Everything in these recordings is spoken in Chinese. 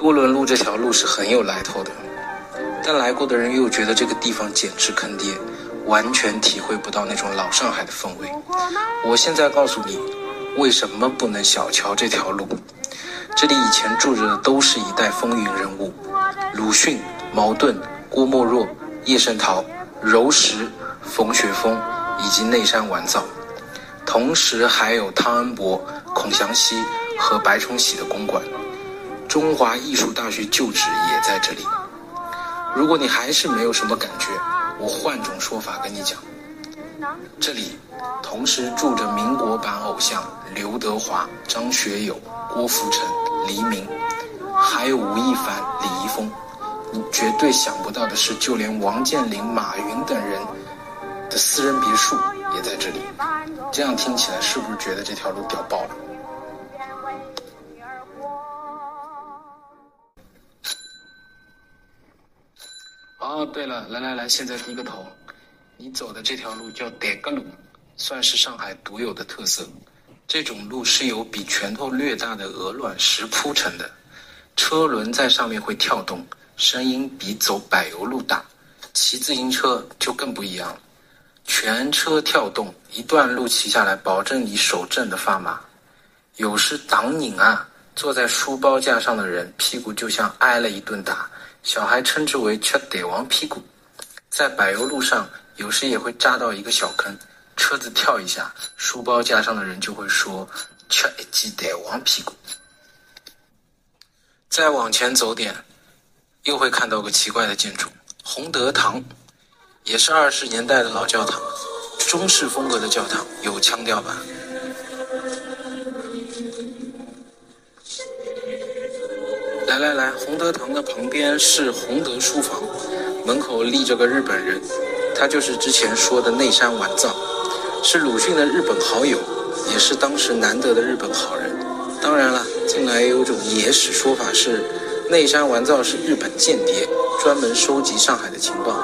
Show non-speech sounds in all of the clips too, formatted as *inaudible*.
多伦路这条路是很有来头的，但来过的人又觉得这个地方简直坑爹，完全体会不到那种老上海的氛围。我现在告诉你，为什么不能小瞧这条路？这里以前住着的都是一代风云人物，鲁迅、茅盾、郭沫若、叶圣陶、柔石、冯雪峰以及内山完造，同时还有汤恩伯、孔祥熙和白崇禧的公馆。中华艺术大学旧址也在这里。如果你还是没有什么感觉，我换种说法跟你讲，这里同时住着民国版偶像刘德华、张学友、郭富城、黎明，还有吴亦凡、李易峰。你绝对想不到的是，就连王健林、马云等人的私人别墅也在这里。这样听起来是不是觉得这条路屌爆了？哦，对了，来来来，现在低个头。你走的这条路叫德格路，算是上海独有的特色。这种路是由比拳头略大的鹅卵石铺成的，车轮在上面会跳动，声音比走柏油路大。骑自行车就更不一样了，全车跳动，一段路骑下来，保证你手震的发麻。有时挡拧啊，坐在书包架上的人屁股就像挨了一顿打。小孩称之为“吃得王屁股”，在柏油路上，有时也会扎到一个小坑，车子跳一下，书包架上的人就会说“吃一记得王屁股”。再往前走点，又会看到个奇怪的建筑——洪德堂，也是二十年代的老教堂，中式风格的教堂，有腔调吧？来来来，洪德堂的旁边是洪德书房，门口立着个日本人，他就是之前说的内山完造，是鲁迅的日本好友，也是当时难得的日本好人。当然了，近来有种野史说法是，内山完造是日本间谍，专门收集上海的情报。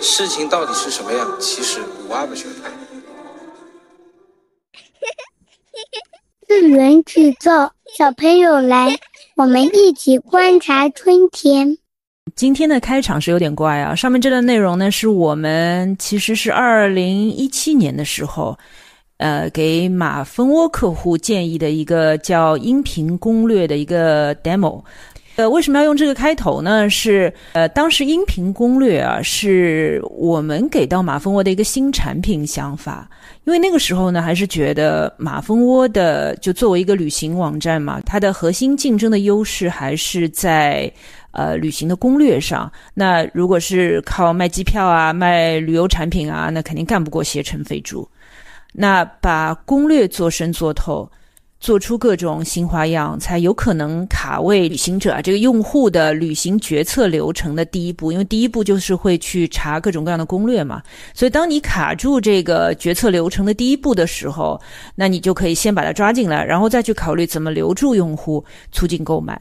事情到底是什么样，其实我不晓得。*laughs* 次元制造，小朋友来。我们一起观察春天。今天的开场是有点怪啊，上面这段内容呢，是我们其实是二零一七年的时候，呃，给马蜂窝客户建议的一个叫音频攻略的一个 demo。呃，为什么要用这个开头呢？是呃，当时音频攻略啊，是我们给到马蜂窝的一个新产品想法。因为那个时候呢，还是觉得马蜂窝的就作为一个旅行网站嘛，它的核心竞争的优势还是在呃旅行的攻略上。那如果是靠卖机票啊、卖旅游产品啊，那肯定干不过携程、飞猪。那把攻略做深做透。做出各种新花样，才有可能卡位旅行者啊这个用户的旅行决策流程的第一步，因为第一步就是会去查各种各样的攻略嘛。所以，当你卡住这个决策流程的第一步的时候，那你就可以先把它抓进来，然后再去考虑怎么留住用户，促进购买。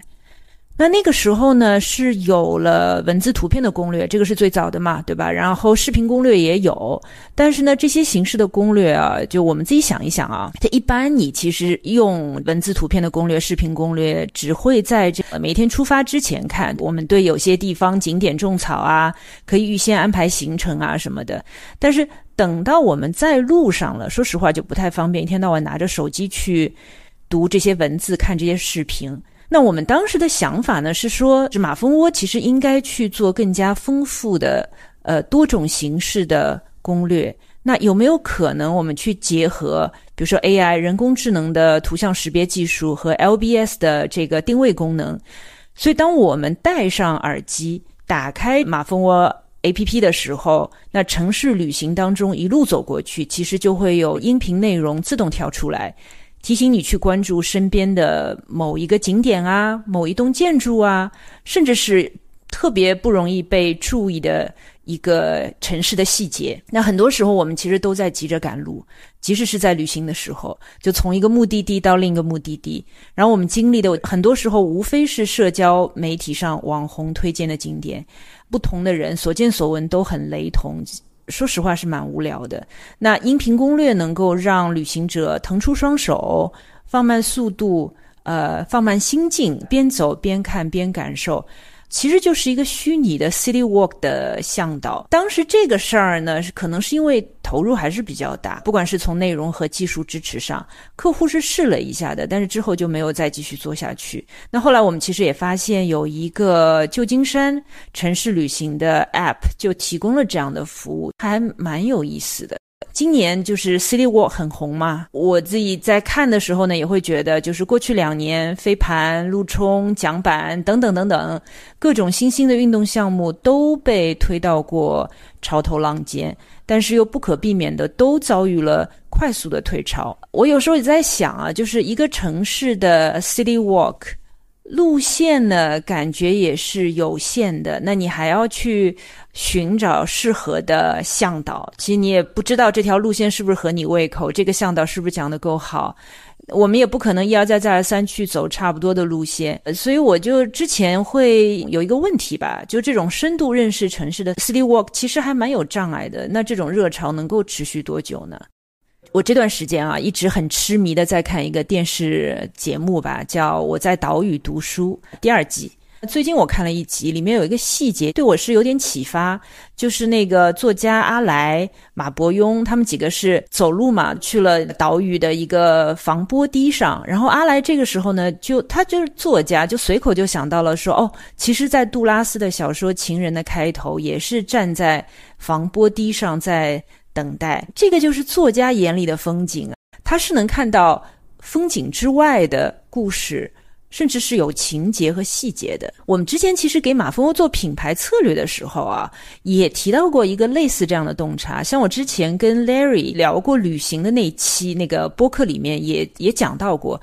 那那个时候呢，是有了文字图片的攻略，这个是最早的嘛，对吧？然后视频攻略也有，但是呢，这些形式的攻略啊，就我们自己想一想啊，它一般你其实用文字图片的攻略、视频攻略，只会在这每天出发之前看。我们对有些地方景点种草啊，可以预先安排行程啊什么的。但是等到我们在路上了，说实话就不太方便，一天到晚拿着手机去读这些文字、看这些视频。那我们当时的想法呢，是说，这马蜂窝其实应该去做更加丰富的，呃，多种形式的攻略。那有没有可能，我们去结合，比如说 AI 人工智能的图像识别技术和 LBS 的这个定位功能？所以，当我们戴上耳机，打开马蜂窝 APP 的时候，那城市旅行当中一路走过去，其实就会有音频内容自动跳出来。提醒你去关注身边的某一个景点啊，某一栋建筑啊，甚至是特别不容易被注意的一个城市的细节。那很多时候我们其实都在急着赶路，即使是在旅行的时候，就从一个目的地到另一个目的地，然后我们经历的很多时候无非是社交媒体上网红推荐的景点，不同的人所见所闻都很雷同。说实话是蛮无聊的。那音频攻略能够让旅行者腾出双手，放慢速度，呃，放慢心境，边走边看边感受。其实就是一个虚拟的 City Walk 的向导。当时这个事儿呢，可能是因为投入还是比较大，不管是从内容和技术支持上，客户是试了一下的，但是之后就没有再继续做下去。那后来我们其实也发现有一个旧金山城市旅行的 App 就提供了这样的服务，还蛮有意思的。今年就是 City Walk 很红嘛，我自己在看的时候呢，也会觉得，就是过去两年飞盘、路冲、桨板等等等等各种新兴的运动项目都被推到过潮头浪尖，但是又不可避免的都遭遇了快速的退潮。我有时候也在想啊，就是一个城市的 City Walk。路线呢，感觉也是有限的。那你还要去寻找适合的向导，其实你也不知道这条路线是不是合你胃口，这个向导是不是讲的够好。我们也不可能一而再再而三去走差不多的路线，所以我就之前会有一个问题吧，就这种深度认识城市的 city walk 其实还蛮有障碍的。那这种热潮能够持续多久呢？我这段时间啊，一直很痴迷的在看一个电视节目吧，叫《我在岛屿读书》第二季。最近我看了一集，里面有一个细节对我是有点启发，就是那个作家阿来、马伯庸他们几个是走路嘛，去了岛屿的一个防波堤上。然后阿来这个时候呢，就他就是作家，就随口就想到了说，哦，其实，在杜拉斯的小说《情人》的开头，也是站在防波堤上在。等待，这个就是作家眼里的风景啊，他是能看到风景之外的故事，甚至是有情节和细节的。我们之前其实给马蜂窝做品牌策略的时候啊，也提到过一个类似这样的洞察。像我之前跟 Larry 聊过旅行的那期那个播客里面，也也讲到过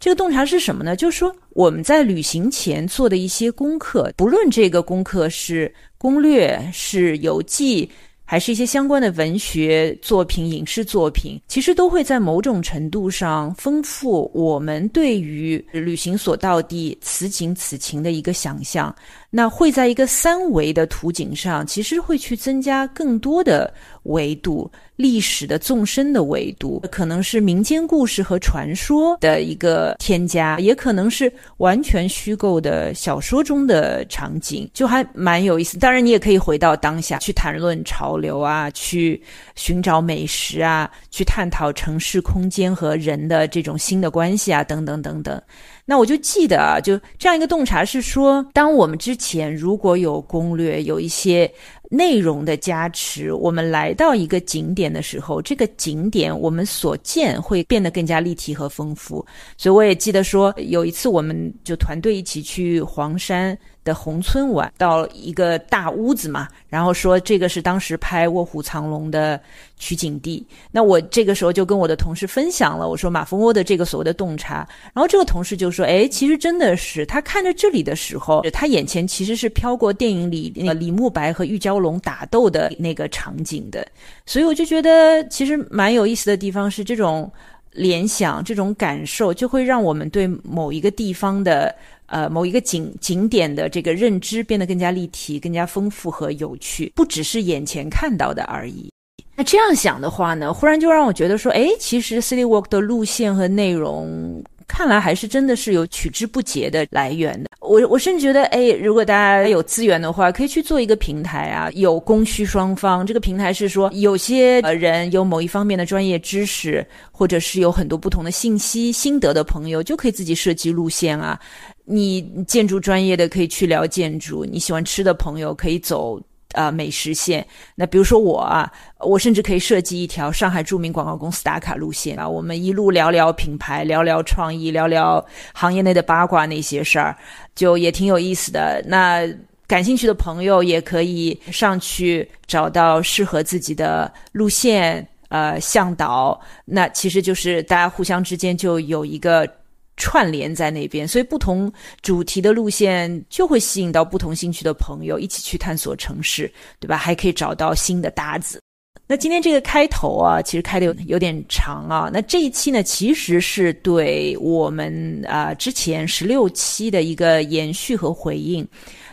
这个洞察是什么呢？就是说我们在旅行前做的一些功课，不论这个功课是攻略、是游记。还是一些相关的文学作品、影视作品，其实都会在某种程度上丰富我们对于旅行所到地此景此情的一个想象。那会在一个三维的图景上，其实会去增加更多的维度。历史的纵深的维度，可能是民间故事和传说的一个添加，也可能是完全虚构的小说中的场景，就还蛮有意思。当然，你也可以回到当下去谈论潮流啊，去寻找美食啊，去探讨城市空间和人的这种新的关系啊，等等等等。那我就记得啊，就这样一个洞察是说，当我们之前如果有攻略，有一些。内容的加持，我们来到一个景点的时候，这个景点我们所见会变得更加立体和丰富。所以我也记得说，有一次我们就团队一起去黄山。的宏村玩到一个大屋子嘛，然后说这个是当时拍《卧虎藏龙》的取景地。那我这个时候就跟我的同事分享了，我说马蜂窝的这个所谓的洞察。然后这个同事就说：“哎，其实真的是他看着这里的时候，他眼前其实是飘过电影里那个李慕白和玉娇龙打斗的那个场景的。所以我就觉得其实蛮有意思的地方是这种联想、这种感受，就会让我们对某一个地方的。”呃，某一个景景点的这个认知变得更加立体、更加丰富和有趣，不只是眼前看到的而已。那这样想的话呢，忽然就让我觉得说，哎，其实 City Walk 的路线和内容。看来还是真的是有取之不竭的来源的。我我甚至觉得，哎，如果大家有资源的话，可以去做一个平台啊，有供需双方。这个平台是说，有些人有某一方面的专业知识，或者是有很多不同的信息心得的朋友，就可以自己设计路线啊。你建筑专业的可以去聊建筑，你喜欢吃的朋友可以走。呃，美食线。那比如说我啊，我甚至可以设计一条上海著名广告公司打卡路线啊。我们一路聊聊品牌，聊聊创意，聊聊行业内的八卦那些事儿，就也挺有意思的。那感兴趣的朋友也可以上去找到适合自己的路线，呃，向导。那其实就是大家互相之间就有一个。串联在那边，所以不同主题的路线就会吸引到不同兴趣的朋友一起去探索城市，对吧？还可以找到新的搭子。那今天这个开头啊，其实开的有有点长啊。那这一期呢，其实是对我们啊之前十六期的一个延续和回应。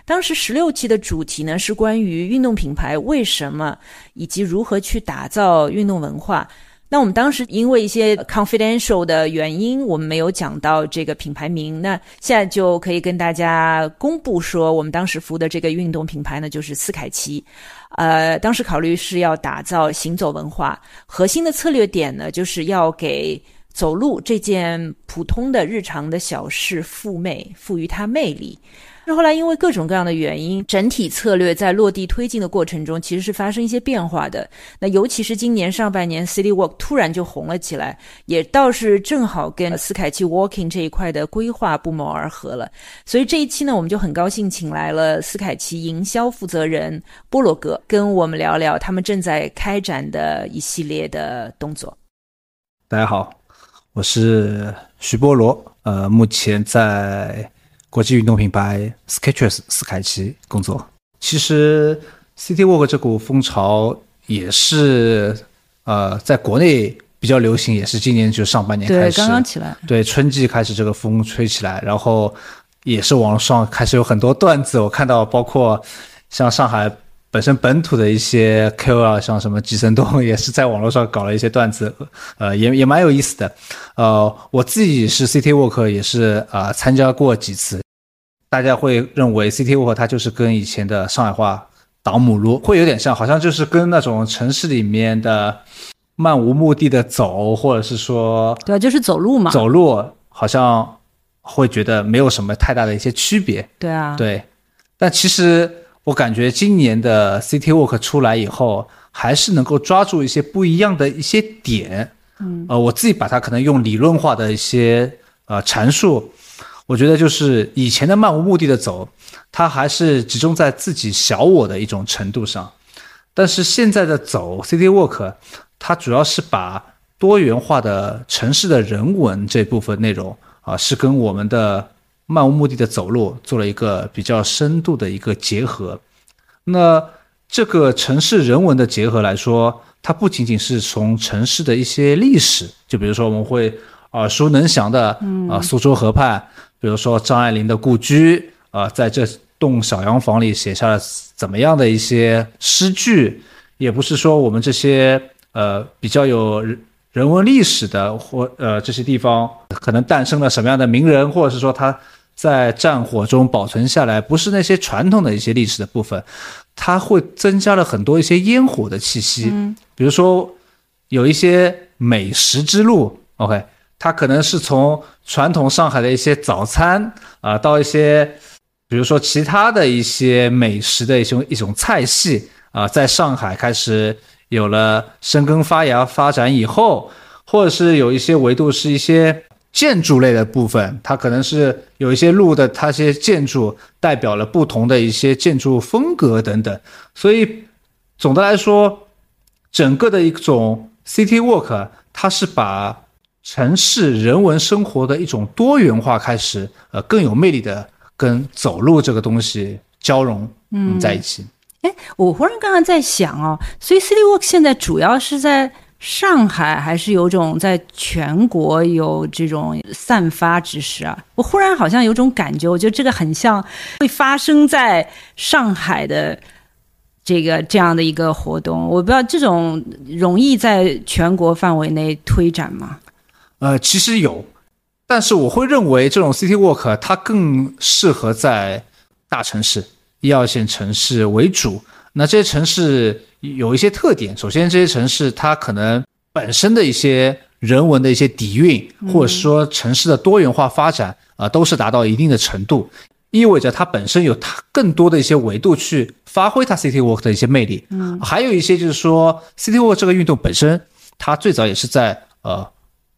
当时十六期的主题呢是关于运动品牌为什么以及如何去打造运动文化。那我们当时因为一些 confidential 的原因，我们没有讲到这个品牌名。那现在就可以跟大家公布说，我们当时服务的这个运动品牌呢，就是斯凯奇。呃，当时考虑是要打造行走文化，核心的策略点呢，就是要给走路这件普通的日常的小事赋魅，赋予它魅力。后来因为各种各样的原因，整体策略在落地推进的过程中，其实是发生一些变化的。那尤其是今年上半年，City Walk 突然就红了起来，也倒是正好跟斯凯奇 Walking 这一块的规划不谋而合了。所以这一期呢，我们就很高兴请来了斯凯奇营销负责人波罗哥，跟我们聊聊他们正在开展的一系列的动作。大家好，我是徐波罗，呃，目前在。国际运动品牌 Skechers 斯凯奇工作，其实 City Walk 这股风潮也是呃，在国内比较流行，也是今年就上半年开始，对，刚刚起来，对，春季开始这个风吹起来，然后也是网络上开始有很多段子，我看到包括像上海。本身本土的一些 KOL，像什么吉森东，*laughs* 也是在网络上搞了一些段子，呃，也也蛮有意思的。呃，我自己是 City Walk，也是啊参加过几次。大家会认为 City Walk 它就是跟以前的上海话倒母路会有点像，好像就是跟那种城市里面的漫无目的的走，或者是说对啊，就是走路嘛，走路好像会觉得没有什么太大的一些区别。对啊，对，但其实。我感觉今年的 City Walk 出来以后，还是能够抓住一些不一样的一些点。嗯，呃，我自己把它可能用理论化的一些呃阐述，我觉得就是以前的漫无目的的走，它还是集中在自己小我的一种程度上，但是现在的走 City Walk，它主要是把多元化的城市的人文这部分内容啊，是跟我们的。漫无目的的走路，做了一个比较深度的一个结合。那这个城市人文的结合来说，它不仅仅是从城市的一些历史，就比如说我们会耳熟能详的啊苏州河畔，比如说张爱玲的故居啊，在这栋小洋房里写下了怎么样的一些诗句，也不是说我们这些呃比较有。人文历史的或呃这些地方可能诞生了什么样的名人，或者是说他在战火中保存下来，不是那些传统的一些历史的部分，它会增加了很多一些烟火的气息。嗯，比如说有一些美食之路，OK，它可能是从传统上海的一些早餐啊，到一些比如说其他的一些美食的一种一种菜系啊，在上海开始。有了生根发芽发展以后，或者是有一些维度是一些建筑类的部分，它可能是有一些路的它些建筑代表了不同的一些建筑风格等等。所以总的来说，整个的一种 city walk，它是把城市人文生活的一种多元化开始，呃，更有魅力的跟走路这个东西交融嗯在一起。哎，我忽然刚刚在想哦，所以 City Walk 现在主要是在上海，还是有种在全国有这种散发之势啊？我忽然好像有种感觉，我觉得这个很像会发生在上海的这个这样的一个活动。我不知道这种容易在全国范围内推展吗？呃，其实有，但是我会认为这种 City Walk 它更适合在大城市。一二线城市为主，那这些城市有一些特点。首先，这些城市它可能本身的一些人文的一些底蕴，或者说城市的多元化发展啊，都是达到一定的程度，意味着它本身有它更多的一些维度去发挥它 City Walk 的一些魅力。嗯，还有一些就是说，City Walk 这个运动本身，它最早也是在呃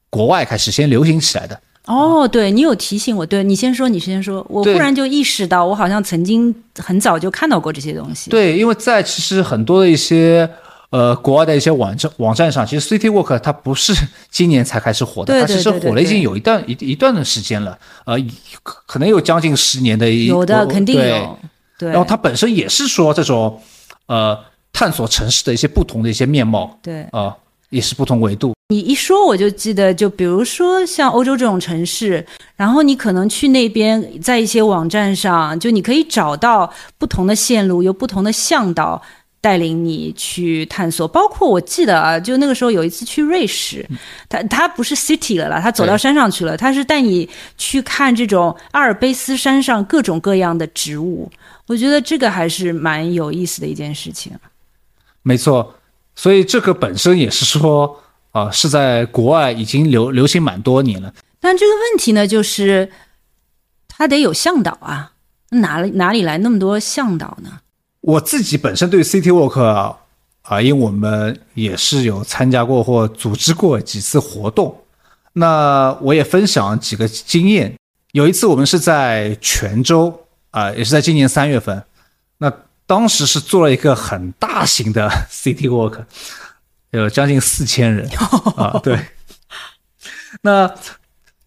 国外开始先流行起来的。哦，对你有提醒我，对你先说，你先说，我忽然就意识到，我好像曾经很早就看到过这些东西。对，因为在其实很多的一些呃国外的一些网站网站上，其实 City Walk 它不是今年才开始火的，它其实火了已经有一段一一段的时间了，呃，可能有将近十年的。有的肯定有。对。然后它本身也是说这种呃探索城市的一些不同的一些面貌。对。啊。也是不同维度。你一说，我就记得，就比如说像欧洲这种城市，然后你可能去那边，在一些网站上，就你可以找到不同的线路，有不同的向导，带领你去探索。包括我记得啊，就那个时候有一次去瑞士，他他不是 city 了啦，他走到山上去了，他是带你去看这种阿尔卑斯山上各种各样的植物。我觉得这个还是蛮有意思的一件事情。没错，所以这个本身也是说啊、是在国外已经流流行蛮多年了。但这个问题呢，就是他得有向导啊，哪里哪里来那么多向导呢？我自己本身对 City Walk 啊、因为我们也是有参加过或组织过几次活动，那我也分享几个经验。有一次我们是在泉州啊、也是在今年三月份，那当时是做了一个很大型的 *laughs* City Walk，有将近四千人啊，*laughs* 对。那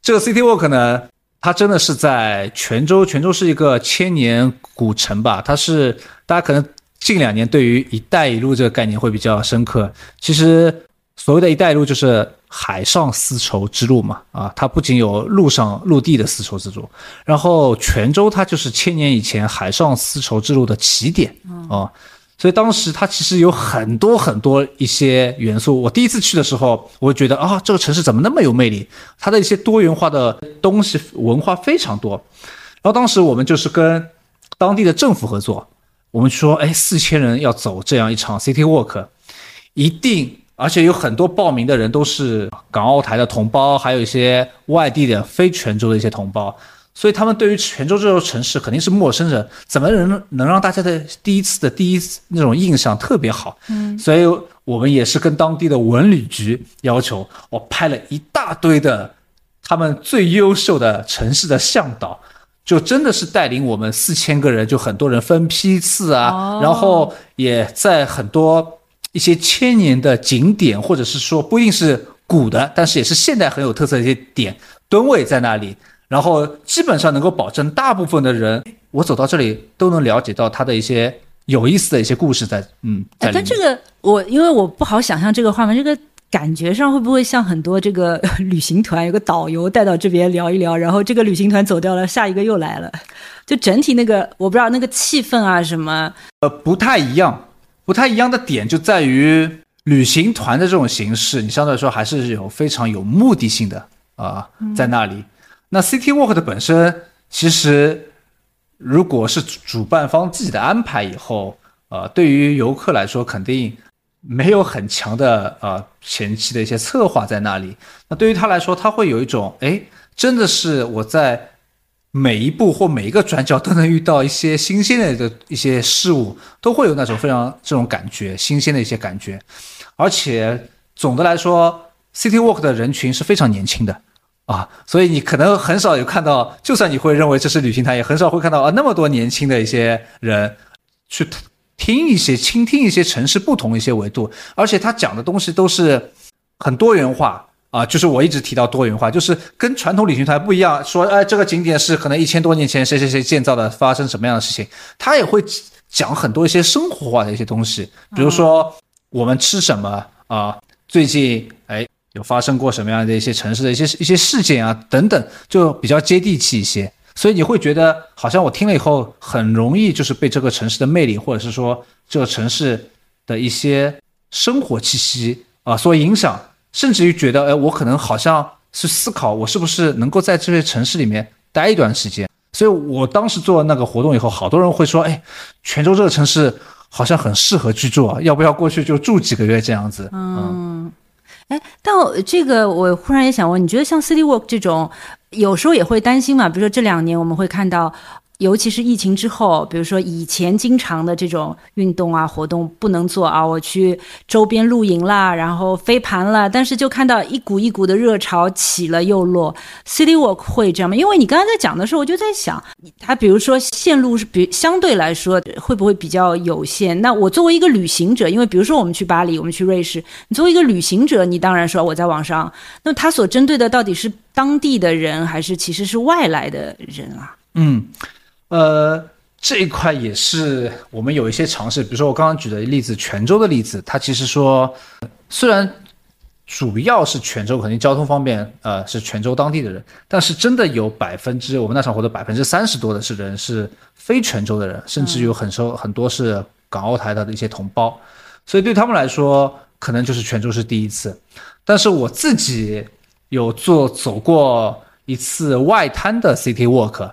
这个 City Walk 呢，它真的是在泉州，泉州是一个千年古城吧？它是大家可能近两年对于“一带一路”这个概念会比较深刻。其实所谓的一带一路就是海上丝绸之路嘛，啊，它不仅有陆上陆地的丝绸之路，然后泉州它就是千年以前海上丝绸之路的起点啊。所以当时它其实有很多很多一些元素。我第一次去的时候，我觉得啊，这个城市怎么那么有魅力？它的一些多元化的东西文化非常多。然后当时我们就是跟当地的政府合作，我们说，哎，四千人要走这样一场 City Walk，一定，而且有很多报名的人都是港澳台的同胞，还有一些外地的非泉州的一些同胞。所以他们对于泉州这座城市肯定是陌生人，怎么能能让大家的第一次的第一次那种印象特别好？嗯，所以我们也是跟当地的文旅局要求，我拍了一大堆的他们最优秀的城市的向导，就真的是带领我们四千个人，就很多人分批次啊，哦然后也在很多一些千年的景点，或者是说不一定是古的，但是也是现代很有特色的一些点吨位在那里。然后基本上能够保证大部分的人，我走到这里都能了解到他的一些有意思的一些故事在，嗯。但这个我因为我不好想象这个画面，这个感觉上会不会像很多这个旅行团有个导游带到这边聊一聊，然后这个旅行团走掉了，下一个又来了，就整体那个我不知道那个气氛啊什么，呃，不太一样，不太一样的点就在于旅行团的这种形式，你相对来说还是有非常有目的性的啊、在那里。那 City Walk 的本身，其实如果是主主办方自己的安排以后，呃，对于游客来说肯定没有很强的呃前期的一些策划在那里。那对于他来说，他会有一种哎，真的是我在每一步或每一个转角都能遇到一些新鲜的的一些事物，都会有那种非常这种感觉，新鲜的一些感觉。而且总的来说，City Walk 的人群是非常年轻的啊，所以你可能很少有看到，就算你会认为这是旅行团，也很少会看到啊那么多年轻的一些人去听一些、倾听一些城市不同一些维度，而且他讲的东西都是很多元化。啊，就是我一直提到多元化，就是跟传统旅行团不一样。说，哎，这个景点是可能一千多年前谁谁谁建造的，发生什么样的事情，他也会讲很多一些生活化的一些东西，比如说我们吃什么啊，最近哎有发生过什么样的一些城市的一些一些事件啊等等，就比较接地气一些。所以你会觉得好像我听了以后很容易就是被这个城市的魅力，或者是说这个城市的一些生活气息啊所影响。甚至于觉得，哎，我可能好像是思考，我是不是能够在这些城市里面待一段时间。所以我当时做了那个活动以后，好多人会说，哎，泉州这个城市好像很适合居住啊，要不要过去就住几个月这样子？嗯，哎，但我这个我忽然也想问，你觉得像 City Walk 这种，有时候也会担心嘛？比如说这两年我们会看到。尤其是疫情之后，比如说以前经常的这种运动啊活动不能做啊，我去周边露营啦，然后飞盘了，但是就看到一股一股的热潮起了又落。City Walk 会这样吗？因为你刚才在讲的时候，我就在想，它比如说线路是比相对来说会不会比较有限？那我作为一个旅行者，因为比如说我们去巴黎，我们去瑞士，你作为一个旅行者，你当然说我在网上，那他所针对的到底是当地的人，还是其实是外来的人啊？嗯。呃，这一块也是我们有一些尝试，比如说我刚刚举的例子，泉州的例子，它其实说虽然主要是泉州，肯定交通方面，呃，是泉州当地的人，但是真的有百分之我们那场活动百分之三十多的是人是非泉州的人，甚至有很多很多是港澳台的一些同胞，所以对他们来说，可能就是泉州是第一次。但是我自己有做走过一次外滩的 City Walk，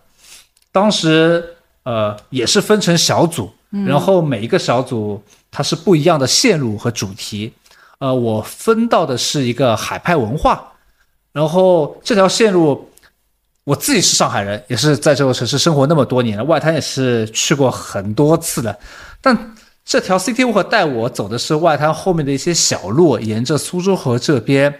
当时呃也是分成小组，然后每一个小组它是不一样的线路和主题。呃，我分到的是一个海派文化，然后这条线路。我自己是上海人，也是在这座城市生活那么多年了，外滩也是去过很多次的。但这条 City Walk 带我走的是外滩后面的一些小路，沿着苏州河这边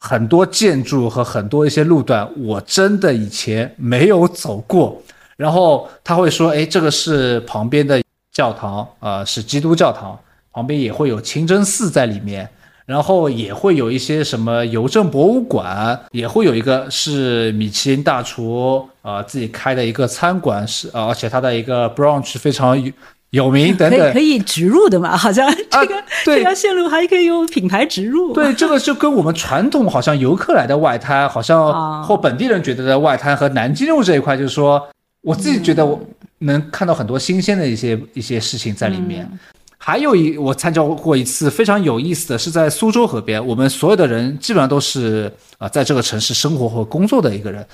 很多建筑和很多一些路段，我真的以前没有走过。然后他会说：“哎，这个是旁边的教堂，呃，是基督教堂，旁边也会有清真寺在里面。”然后也会有一些什么邮政博物馆，也会有一个是米其林大厨啊自己开的一个餐馆，是啊，而且他的一个 brunch 非常有有名等等。可以植入的嘛？好像这个这条线路还可以用品牌植入。对，这个就跟我们传统好像游客来的外滩，好像或本地人觉得的外滩和南京路这一块，就是说我自己觉得我能看到很多新鲜的一些一些事情在里面。还有一，我参加过一次非常有意思的是在苏州河边，我们所有的人基本上都是啊，在这个城市生活和工作的一个人。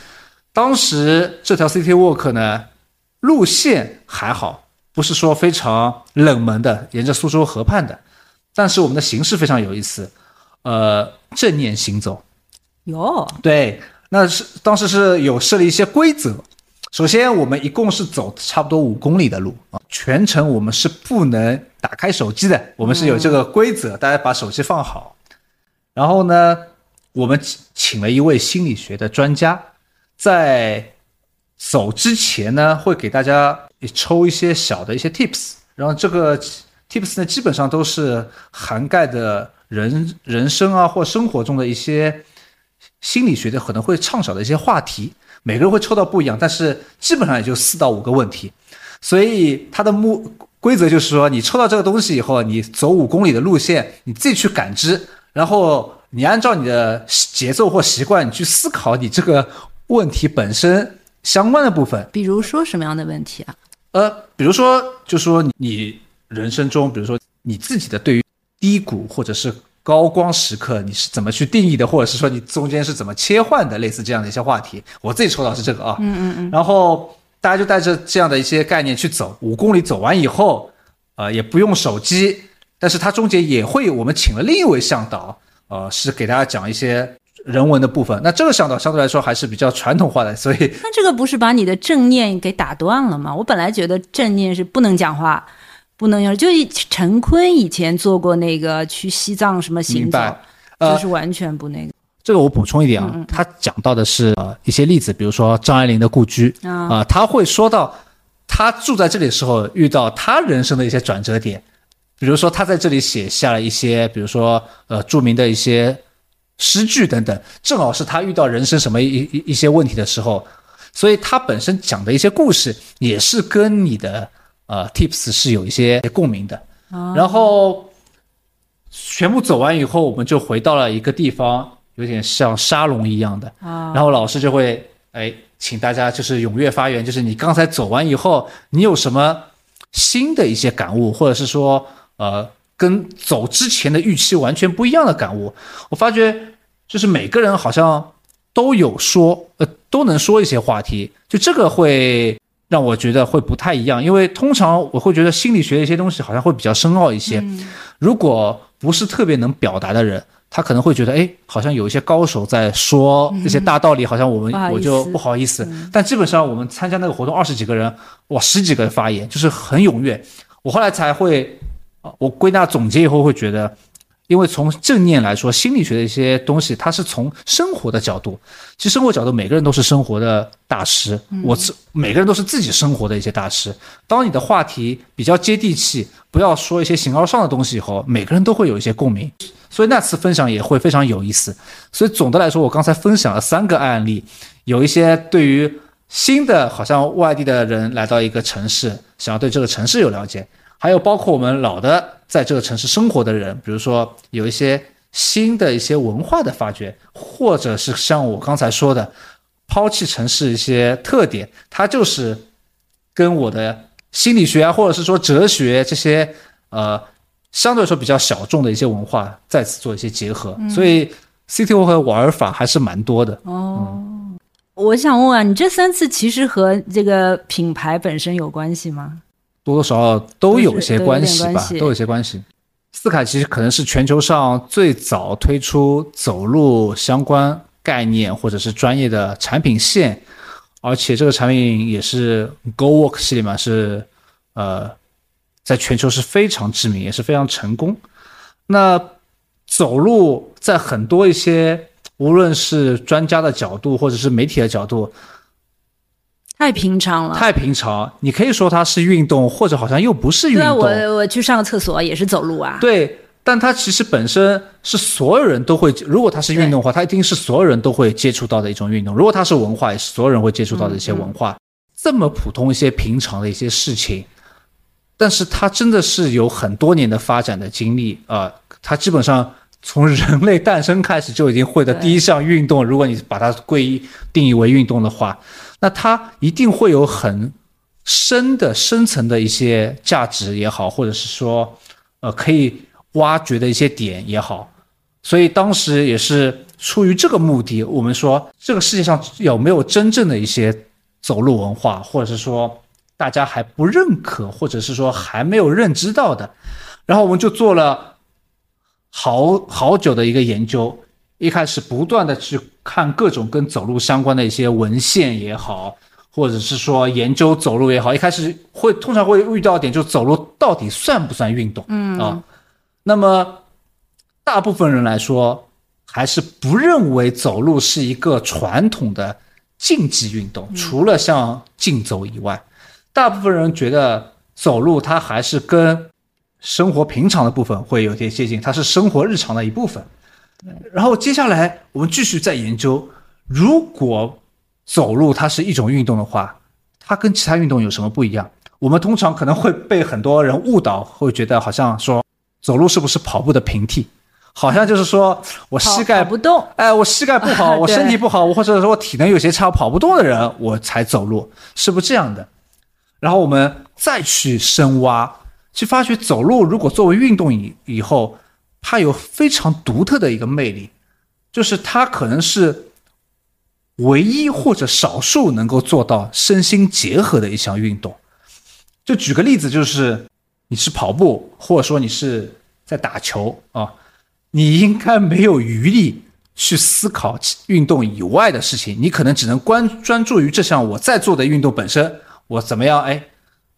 当时这条 City Walk 呢，路线还好，不是说非常冷门的，沿着苏州河畔的，但是我们的形式非常有意思，呃，正念行走。哟，对，那是当时是有设立一些规则。首先，我们一共是走差不多五公里的路啊，全程我们是不能打开手机的，我们是有这个规则，大家把手机放好。然后呢，我们请了一位心理学的专家，在走之前呢，会给大家抽一些小的一些 tips，然后这个 tips 呢，基本上都是涵盖的人人生啊或生活中的一些心理学的可能会畅想的一些话题。每个人会抽到不一样，但是基本上也就四到五个问题，所以它的目规则就是说，你抽到这个东西以后，你走五公里的路线，你自己去感知，然后你按照你的节奏或习惯，你去思考你这个问题本身相关的部分。比如说什么样的问题啊？呃，比如说，就说你人生中，比如说你自己的对于低谷或者是。高光时刻你是怎么去定义的，或者是说你中间是怎么切换的？类似这样的一些话题，我自己抽到是这个啊。嗯嗯嗯。然后大家就带着这样的一些概念去走，五公里走完以后，呃，也不用手机，但是它中间也会，我们请了另一位向导，呃，是给大家讲一些人文的部分。那这个向导相对来说还是比较传统化的，所以那这个不是把你的正念给打断了吗？我本来觉得正念是不能讲话。不能用，就陈坤以前做过那个去西藏什么行走，就是完全不那个。这个我补充一点啊，他讲到的是呃一些例子，比如说张爱玲的故居啊，他会说到他住在这里的时候遇到他人生的一些转折点，比如说他在这里写下了一些，比如说呃著名的一些诗句等等，正好是他遇到人生什么一一一些问题的时候，所以他本身讲的一些故事也是跟你的。呃，Tips 是有一些共鸣的，然后全部走完以后，我们就回到了一个地方，有点像沙龙一样的。然后老师就会哎，请大家就是踊跃发言，就是你刚才走完以后，你有什么新的一些感悟，或者是说呃，跟走之前的预期完全不一样的感悟。我发觉就是每个人好像都有说，呃，都能说一些话题，就这个会。让我觉得会不太一样，因为通常我会觉得心理学的一些东西好像会比较深奥一些。如果不是特别能表达的人，他可能会觉得，哎，好像有一些高手在说这些大道理，好像我们我就不好意思。但基本上我们参加那个活动，二十几个人，哇，十几个人发言，就是很踊跃。我后来才会，我归纳总结以后会觉得。因为从正念来说，心理学的一些东西，它是从生活的角度。其实生活角度，每个人都是生活的大师。我自每个人都是自己生活的一些大师。当你的话题比较接地气，不要说一些形而上的东西以后，每个人都会有一些共鸣。所以那次分享也会非常有意思。所以总的来说，我刚才分享了三个案例，有一些对于新的好像外地的人来到一个城市，想要对这个城市有了解。还有包括我们老的在这个城市生活的人，比如说有一些新的一些文化的发掘，或者是像我刚才说的，抛弃城市一些特点，它就是跟我的心理学啊，或者是说哲学这些呃相对来说比较小众的一些文化再次做一些结合，所以 City Walk 玩法还是蛮多的。哦，我想问啊，你这三次其实和这个品牌本身有关系吗？多多少少都有些关系吧，都有些关系。斯凯其实可能是全球上最早推出走路相关概念或者是专业的产品线，而且这个产品也是 Go Walk 系列嘛，是呃在全球是非常知名，也是非常成功。那走路在很多一些无论是专家的角度或者是媒体的角度，太平常了。太平常，你可以说它是运动，或者好像又不是运对啊，动。我我去上个厕所也是走路啊。对，但它其实本身是所有人都会，如果它是运动的话，它一定是所有人都会接触到的一种运动。如果它是文化，也是所有人会接触到的一些文化。这么普通一些平常的一些事情，但是它真的是有很多年的发展的经历啊、呃它基本上从人类诞生开始就已经会的第一项运动，如果你把它归一定义为运动的话，那它一定会有很深的深层的一些价值也好，或者是说呃可以挖掘的一些点也好，所以当时也是出于这个目的，我们说这个世界上有没有真正的一些走路文化，或者是说大家还不认可，或者是说还没有认知到的，然后我们就做了好好久的一个研究，一开始不断的去看各种跟走路相关的一些文献也好，或者是说研究走路也好，一开始会通常会遇到点，就走路到底算不算运动？嗯啊，那么大部分人来说，还是不认为走路是一个传统的竞技运动，除了像竞走以外，大部分人觉得走路它还是跟生活平常的部分会有些接近，它是生活日常的一部分。然后接下来我们继续再研究，如果走路它是一种运动的话，它跟其他运动有什么不一样？我们通常可能会被很多人误导，会觉得好像说走路是不是跑步的平替？好像就是说我膝盖不动，哎，我膝盖不好，*laughs* 我身体不好，或者说我体能有些差，我跑不动的人，我才走路，是不是这样的？然后我们再去深挖，去发觉走路如果作为运动以以后，它有非常独特的一个魅力，就是它可能是唯一或者少数能够做到身心结合的一项运动。就举个例子，就是你是跑步，或者说你是在打球啊，你应该没有余力去思考运动以外的事情，你可能只能关专注于这项我在做的运动本身，我怎么样？哎，比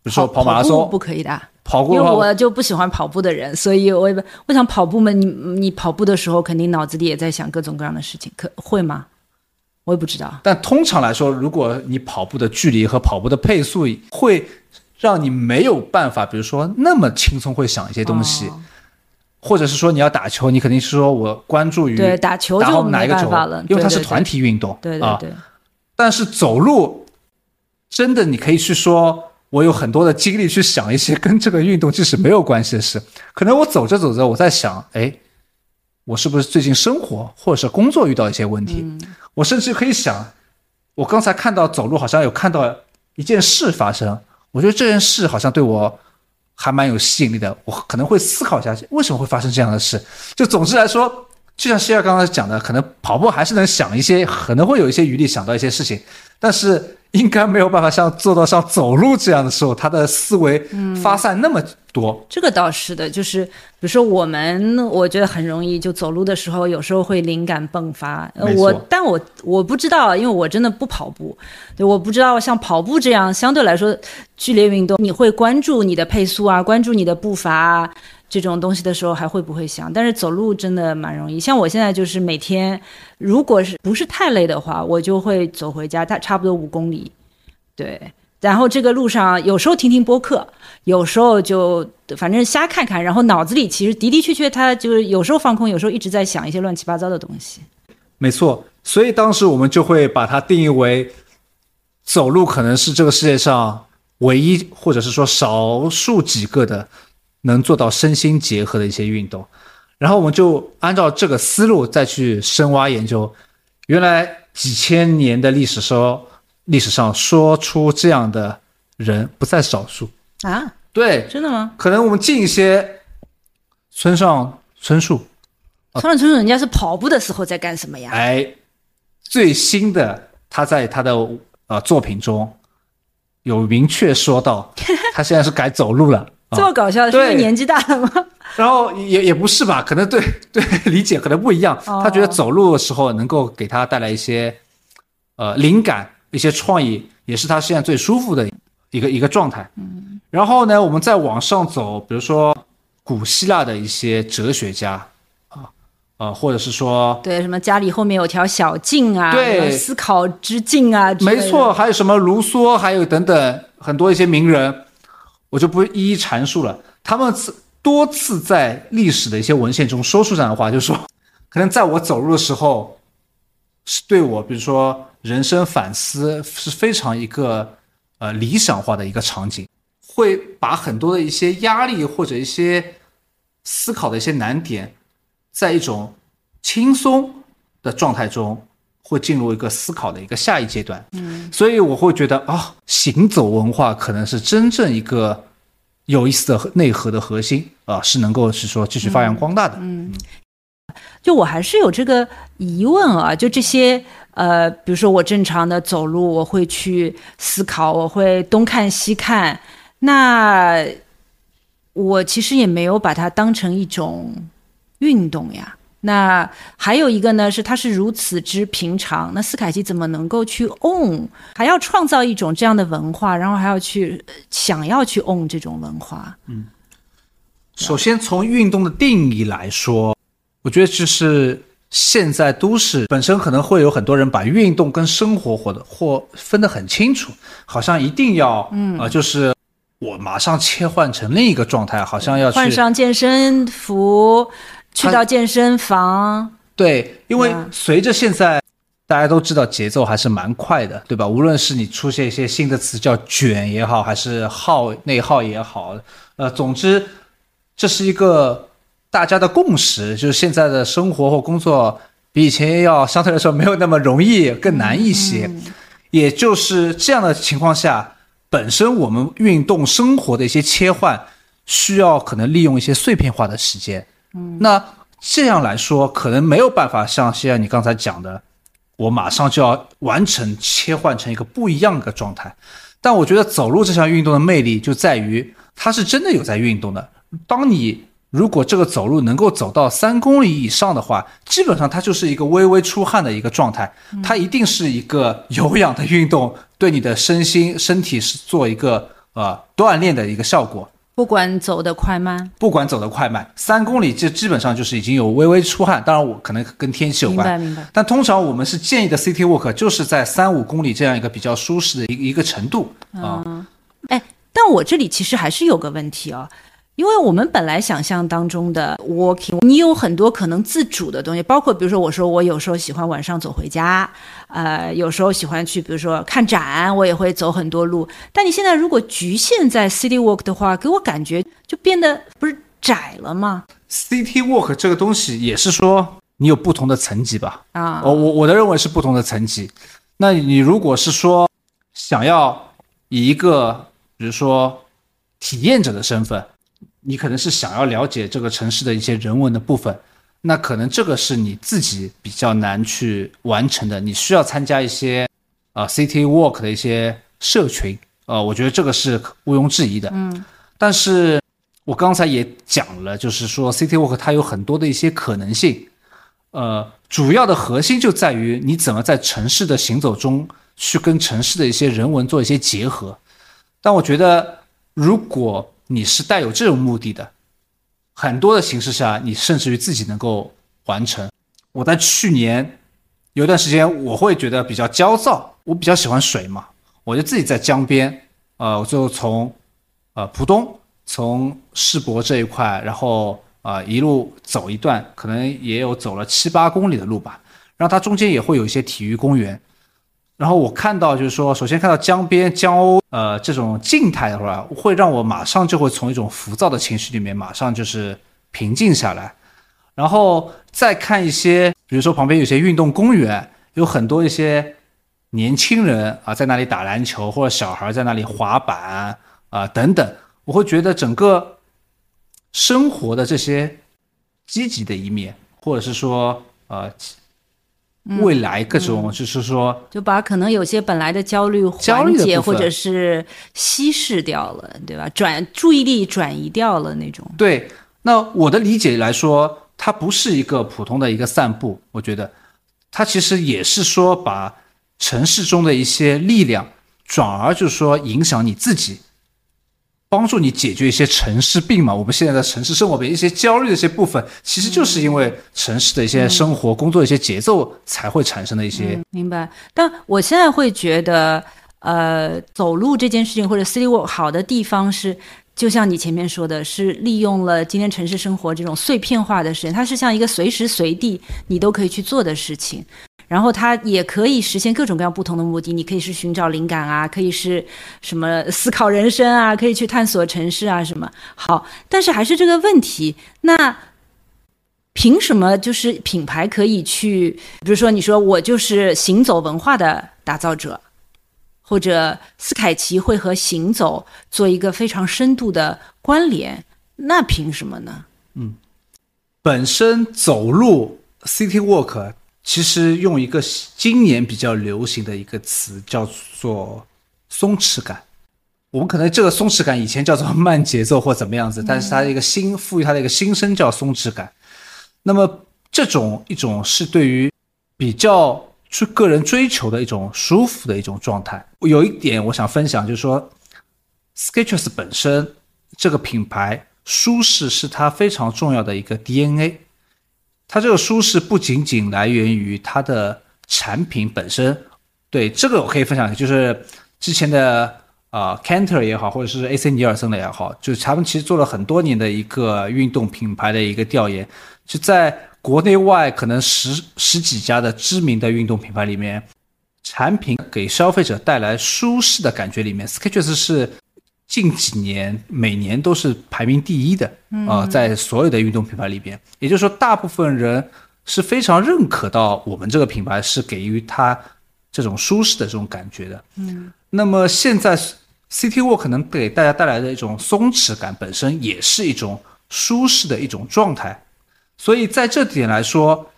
如说跑马拉松，不可以的。跑步，因为我就不喜欢跑步的人，所以我也不我想跑步嘛，你你跑步的时候肯定脑子里也在想各种各样的事情，可会吗？我也不知道。但通常来说，如果你跑步的距离和跑步的配速会让你没有办法，比如说那么轻松会想一些东西，哦或者是说你要打球，你肯定是说我关注于对打球打就哪一个球办法了，因为它是团体运动，啊。对对对，但是走路，真的你可以去说，我有很多的精力去想一些 *laughs* 跟这个运动即使没有关系的事。可能我走着走着，我在想，哎，我是不是最近生活或者是工作遇到一些问题？我甚至可以想，我刚才看到走路好像有看到一件事发生，我觉得这件事好像对我还蛮有吸引力的，我可能会思考一下为什么会发生这样的事。就总之来说，就像希尔刚才讲的，可能跑步还是能想一些，可能会有一些余力想到一些事情，但是应该没有办法像做到像走路这样的时候，他的思维发散那么多。这个倒是的，就是比如说我们，我觉得很容易就走路的时候，有时候会灵感迸发。呃我但我我不知道，因为我真的不跑步，对，我不知道像跑步这样相对来说剧烈运动，你会关注你的配速啊，关注你的步伐啊。这种东西的时候还会不会想？但是走路真的蛮容易。像我现在就是每天，如果是不是太累的话，我就会走回家，大差不多五公里，对。然后这个路上有时候听听播客，有时候就反正瞎看看，然后脑子里其实的的确确，他就是有时候放空，有时候一直在想一些乱七八糟的东西。没错，所以当时我们就会把它定义为，走路可能是这个世界上唯一或者是说少数几个的能做到身心结合的一些运动。然后我们就按照这个思路再去深挖研究，原来几千年的历史说历史上说出这样的人不在少数，啊，对，真的吗？可能我们近一些村上春树，村上春树人家是跑步的时候在干什么呀？哎，最新的他在他的呃作品中有明确说到，*laughs* 他现在是改走路了。啊这么搞笑，是因为年纪大了吗？然后也也不是吧，可能对 *laughs* 对理解可能不一样。哦他觉得走路的时候能够给他带来一些呃灵感、一些创意，也是他现在最舒服的一个一个状态。嗯。然后呢，我们再往上走，比如说古希腊的一些哲学家啊，呃，或者是说对，什么家里后面有条小径啊，对思考之径啊，没错，，还有什么卢梭，还有等等很多一些名人，我就不一一阐述了。他们次多次在历史的一些文献中说出这样的话，就说，*laughs* 可能在我走路的时候，是对我，比如说人生反思是非常一个呃理想化的一个场景，会把很多的一些压力或者一些思考的一些难点，在一种轻松的状态中，会进入一个思考的一个下一阶段。嗯，所以我会觉得啊、行走文化可能是真正一个有意思的内核的核心啊、是能够是说继续发扬光大的。嗯，就我还是有这个疑问啊，就这些呃，比如说我正常的走路，我会去思考，我会东看西看，那我其实也没有把它当成一种运动呀。那还有一个呢，是它是如此之平常，那斯凯奇怎么能够去 own，还要创造一种这样的文化，然后还要去呃想要去 own 这种文化？嗯。首先从运动的定义来说，我觉得就是现在都市本身可能会有很多人把运动跟生活或者或分得很清楚，好像一定要，嗯，呃，就是我马上切换成另一个状态，好像要去换上健身服，去到健身房。对，因为嗯随着现在大家都知道节奏还是蛮快的，对吧？无论是你出现一些新的词叫卷也好，还是耗内耗也好，呃，总之这是一个大家的共识，就是现在的生活或工作比以前要相对来说没有那么容易，更难一些。也就是这样的情况下，本身我们运动生活的一些切换，需要可能利用一些碎片化的时间。嗯，那这样来说，可能没有办法像现在你刚才讲的，我马上就要完成切换成一个不一样的状态。但我觉得走路这项运动的魅力就在于，它是真的有在运动的。当你如果这个走路能够走到三公里以上的话，基本上它就是一个微微出汗的一个状态，它一定是一个有氧的运动，对你的身心身体是做一个呃锻炼的一个效果。不管走得快慢，不管走得快慢，三公里就基本上就是已经有微微出汗，当然我可能跟天气有关，明白明白。但通常我们是建议的 City Walk 就是在三五公里这样一个比较舒适的一个一个程度啊。哎，但我这里其实还是有个问题哦，因为我们本来想象当中的 walking，你有很多可能自主的东西，包括比如说我说我有时候喜欢晚上走回家，呃，有时候喜欢去比如说看展，我也会走很多路。但你现在如果局限在 city walk 的话，给我感觉就变得不是窄了吗？City Walk 这个东西也是说你有不同的层级吧？啊，我我我的认为是不同的层级。那你如果是说想要以一个比如说体验者的身份，你可能是想要了解这个城市的一些人文的部分，那可能这个是你自己比较难去完成的，你需要参加一些啊、City Walk 的一些社群，呃，我觉得这个是毋庸置疑的。嗯，但是我刚才也讲了，就是说 City Walk 它有很多的一些可能性，呃，主要的核心就在于你怎么在城市的行走中去跟城市的一些人文做一些结合。但我觉得，如果你是带有这种目的的，很多的形式下，你甚至于自己能够完成。我在去年有一段时间，我会觉得比较焦躁，我比较喜欢水嘛，我就自己在江边，呃，我就从呃浦东从世博这一块，然后啊、呃一路走一段，可能也有走了七八公里的路吧。然后它中间也会有一些体育公园。然后我看到就是说，首先看到江边江鸥呃这种静态的话，会让我马上就会从一种浮躁的情绪里面马上就是平静下来。然后再看一些，比如说旁边有些运动公园，有很多一些年轻人啊在那里打篮球，或者小孩在那里滑板啊、等等，我会觉得整个生活的这些积极的一面，或者是说呃未来各种就是说就把可能有些本来的焦虑焦虑缓解或者是稀释掉了，对吧？转注意力转移掉了那种。对，那我的理解来说，它不是一个普通的一个散步，我觉得它其实也是说把城市中的一些力量，转而就是说影响你自己，帮助你解决一些城市病嘛。我们现在的城市生活的一些焦虑的一些部分，其实就是因为城市的一些生活、工作的一些节奏才会产生的一些。明白。但我现在会觉得，呃，走路这件事情或者 city walk 好的地方是，就像你前面说的，是利用了今天城市生活这种碎片化的时间，它是像一个随时随地你都可以去做的事情。然后它也可以实现各种各样不同的目的，你可以是寻找灵感啊，可以是什么思考人生啊，可以去探索城市啊什么。好，但是还是这个问题，那凭什么就是品牌可以去，比如说你说我就是行走文化的打造者，或者斯凯奇会和行走做一个非常深度的关联，那凭什么呢？嗯本身走路 city walk，其实用一个今年比较流行的一个词叫做松弛感。我们可能这个松弛感以前叫做慢节奏或怎么样子，但是它的一个新赋予它的一个新生叫松弛感。那么这种一种是对于比较追个人追求的一种舒服的一种状态。有一点我想分享，就是说 Skechers 本身这个品牌舒适是它非常重要的一个 DNA。它这个舒适不仅仅来源于它的产品本身，对这个我可以分享，就是之前的啊、呃、Canter 也好，或者是 AC 尼尔森的也好，就是他们其实做了很多年的一个运动品牌的一个调研，就在国内外可能十十几家的知名的运动品牌里面，产品给消费者带来舒适的感觉里面，Skechers 是近几年每年都是排名第一的啊、呃在所有的运动品牌里边，也就是说，大部分人是非常认可到我们这个品牌是给予他这种舒适的这种感觉的。嗯，那么现在 City Walk 能给大家带来的一种松弛感，本身也是一种舒适的一种状态。所以在这点来说，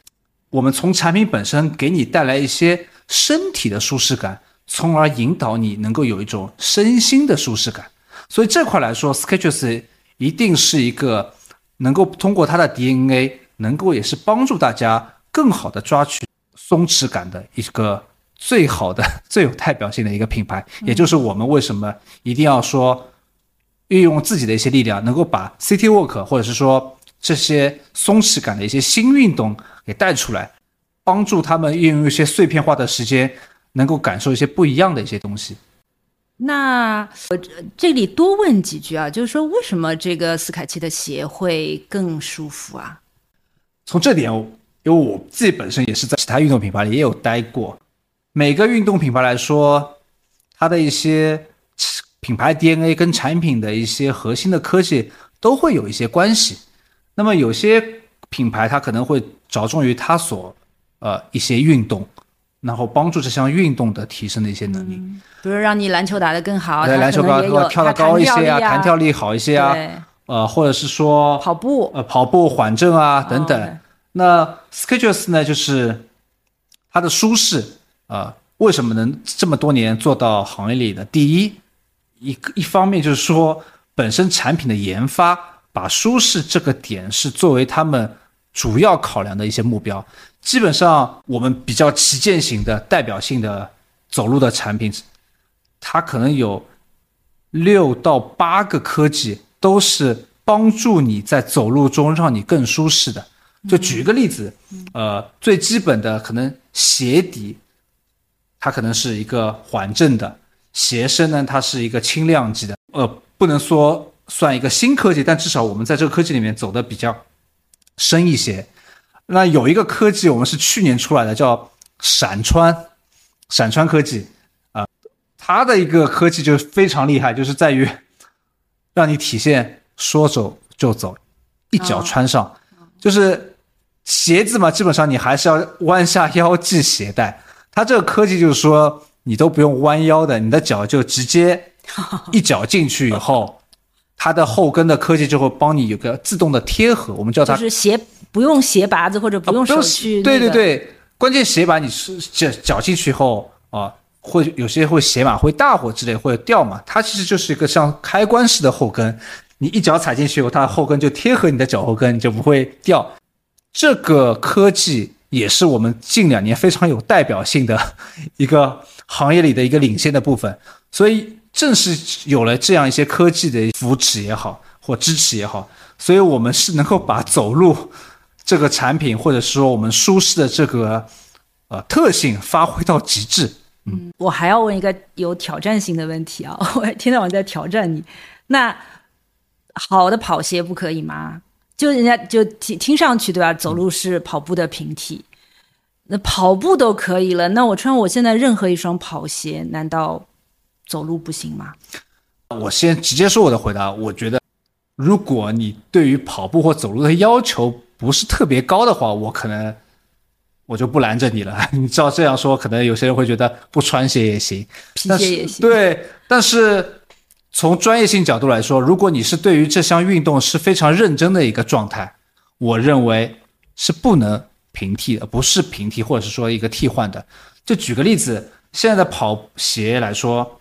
我们从产品本身给你带来一些身体的舒适感，从而引导你能够有一种身心的舒适感。所以这块来说，Skechers 一定是一个能够通过它的 DNA，能够也是帮助大家更好的抓取松弛感的一个最好的、*laughs* 最有代表性的一个品牌。也就是我们为什么一定要说运用自己的一些力量，能够把 City Walk 或者是说这些松弛感的一些新运动给带出来，帮助他们运用一些碎片化的时间，能够感受一些不一样的一些东西。那我这这里多问几句啊，就是说为什么这个斯凯奇的鞋会更舒服啊？从这点，因为我自己本身也是在其他运动品牌里也有待过，每个运动品牌来说，它的一些品牌 DNA 跟产品的一些核心的科技都会有一些关系。那么有些品牌它可能会着重于它所呃一些运动，然后帮助这项运动的提升的一些能力。比如让你篮球打得更好，对，它篮球高跳得高一些啊，弹弹跳力好一些啊，呃，或者是说跑步呃跑步缓震啊等等。哦那 Skechers 呢，就是它的舒适啊、呃为什么能这么多年做到行业里的第一？一个一方面就是说，本身产品的研发把舒适这个点是作为他们主要考量的一些目标。基本上，我们比较旗舰型的、代表性的走路的产品，它可能有六到八个科技都是帮助你在走路中让你更舒适的。就举一个例子，呃，最基本的可能鞋底，它可能是一个缓震的；鞋身呢，它是一个轻量级的。呃，不能说算一个新科技，但至少我们在这个科技里面走的比较深一些。那有一个科技，我们是去年出来的，叫闪穿，闪穿科技啊、它的一个科技就是非常厉害，就是在于 *laughs* 让你体现说走就走，一脚穿上，就是鞋子嘛，基本上你还是要弯下腰系鞋带。它这个科技就是说，你都不用弯腰的，你的脚就直接 *laughs* 一脚进去以后，它的后跟的科技就会帮你有个自动的贴合，我们叫它就是鞋不用鞋拔子或者不用手去、对对对，关键鞋拔你是脚脚进去后啊，会有些会鞋码会大或之类或者掉嘛，它其实就是一个像开关式的后跟，你一脚踩进去后，它的后跟就贴合你的脚后跟，你就不会掉。这个科技也是我们近两年非常有代表性的一个行业里的一个领先的部分，所以正是有了这样一些科技的扶持也好或支持也好，所以我们是能够把走路这个产品或者说我们舒适的这个呃特性发挥到极致。嗯，我还要问一个有挑战性的问题啊，*laughs* 我天天晚在挑战你，那好的跑鞋不可以吗？就人家就听听上去对吧？走路是跑步的平替，那跑步都可以了，那我穿我现在任何一双跑鞋，难道走路不行吗？我先直接说我的回答，我觉得，如果你对于跑步或走路的要求不是特别高的话，我可能我就不拦着你了。*laughs* 你知道这样说，可能有些人会觉得不穿鞋也行，皮鞋也行。对，但是。从专业性角度来说，如果你是对于这项运动是非常认真的一个状态，我认为是不能平替的，不是平替，或者是说一个替换的。就举个例子，现在的跑鞋来说，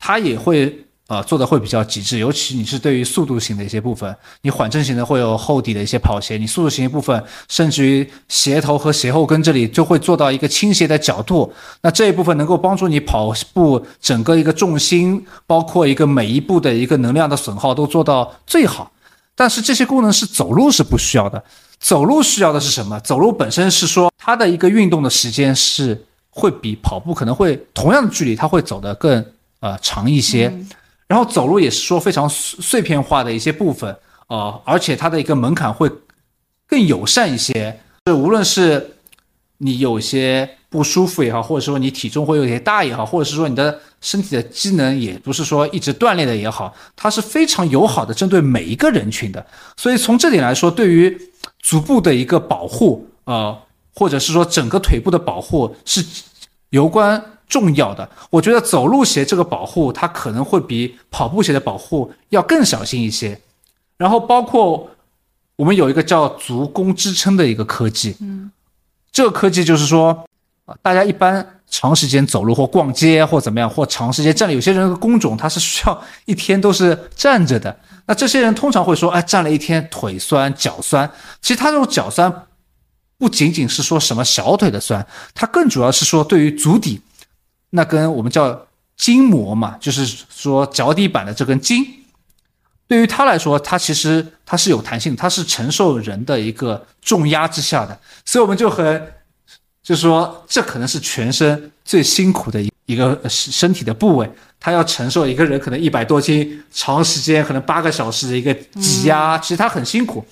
它也会。呃，做的会比较极致，尤其你是对于速度型的一些部分，你缓震型的会有厚底的一些跑鞋，你速度型一部分，甚至于鞋头和鞋后跟这里就会做到一个倾斜的角度，那这一部分能够帮助你跑步整个一个重心，包括一个每一步的一个能量的损耗都做到最好。但是这些功能是走路是不需要的，走路需要的是什么？走路本身是说它的一个运动的时间是会比跑步可能会同样的距离，它会走得更呃长一些。然后走路也是说非常碎片化的一些部分，呃，而且它的一个门槛会更友善一些。就无论是你有些不舒服也好，或者说你体重会有些大也好，或者是说你的身体的机能也不是说一直锻炼的也好，它是非常友好的针对每一个人群的。所以从这点来说，对于足部的一个保护，呃，或者是说整个腿部的保护是有关。重要的，我觉得走路鞋这个保护，它可能会比跑步鞋的保护要更小心一些。然后包括我们有一个叫足弓支撑的一个科技，嗯，这个科技就是说，大家一般长时间走路或逛街或怎么样，或长时间站立，有些人的工种他是需要一天都是站着的，那这些人通常会说，哎，站了一天腿酸脚酸。其实他这种脚酸不仅仅是说什么小腿的酸，它更主要是说对于足底。那跟我们叫筋膜嘛，就是说脚底板的这根筋，对于它来说，它其实它是有弹性，它是承受人的一个重压之下的，所以我们就很，就是说这可能是全身最辛苦的一一个身体的部位，它要承受一个人可能一百多斤，长时间可能八个小时的一个挤压，其实它很辛苦，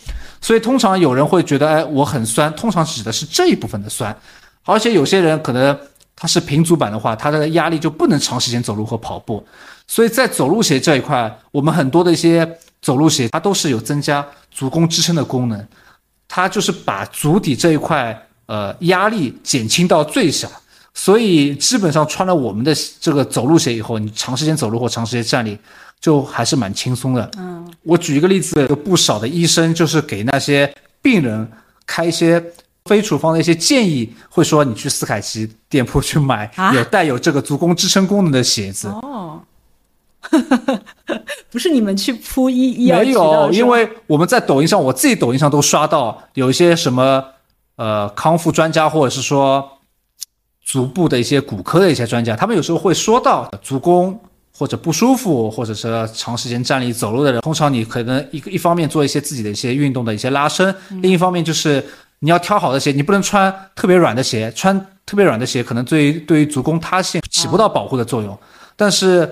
所以通常有人会觉得，哎，我很酸，通常指的是这一部分的酸，而且有些人可能。它是平足板的话，它的压力就不能长时间走路和跑步，所以在走路鞋这一块，我们很多的一些走路鞋，它都是有增加足弓支撑的功能，它就是把足底这一块呃压力减轻到最小，所以基本上穿了我们的这个走路鞋以后，你长时间走路或长时间站立，就还是蛮轻松的。嗯，我举一个例子，有不少的医生就是给那些病人开一些。非处方的一些建议会说，你去斯凯奇店铺去买有带有这个足弓支撑功能的鞋子。哦，*laughs* 不是你们去铺医医没有，因为我们在抖音上，我自己抖音上都刷到有一些什么呃康复专家，或者是说足部的一些骨科的一些专家，他们有时候会说到足弓或者不舒服，或者是长时间站立走路的人，通常你可能一个一方面做一些自己的一些运动的一些拉伸，另一方面就是。你要挑好的鞋，你不能穿特别软的鞋，穿特别软的鞋可能对于对于足弓塌陷起不到保护的作用。但是，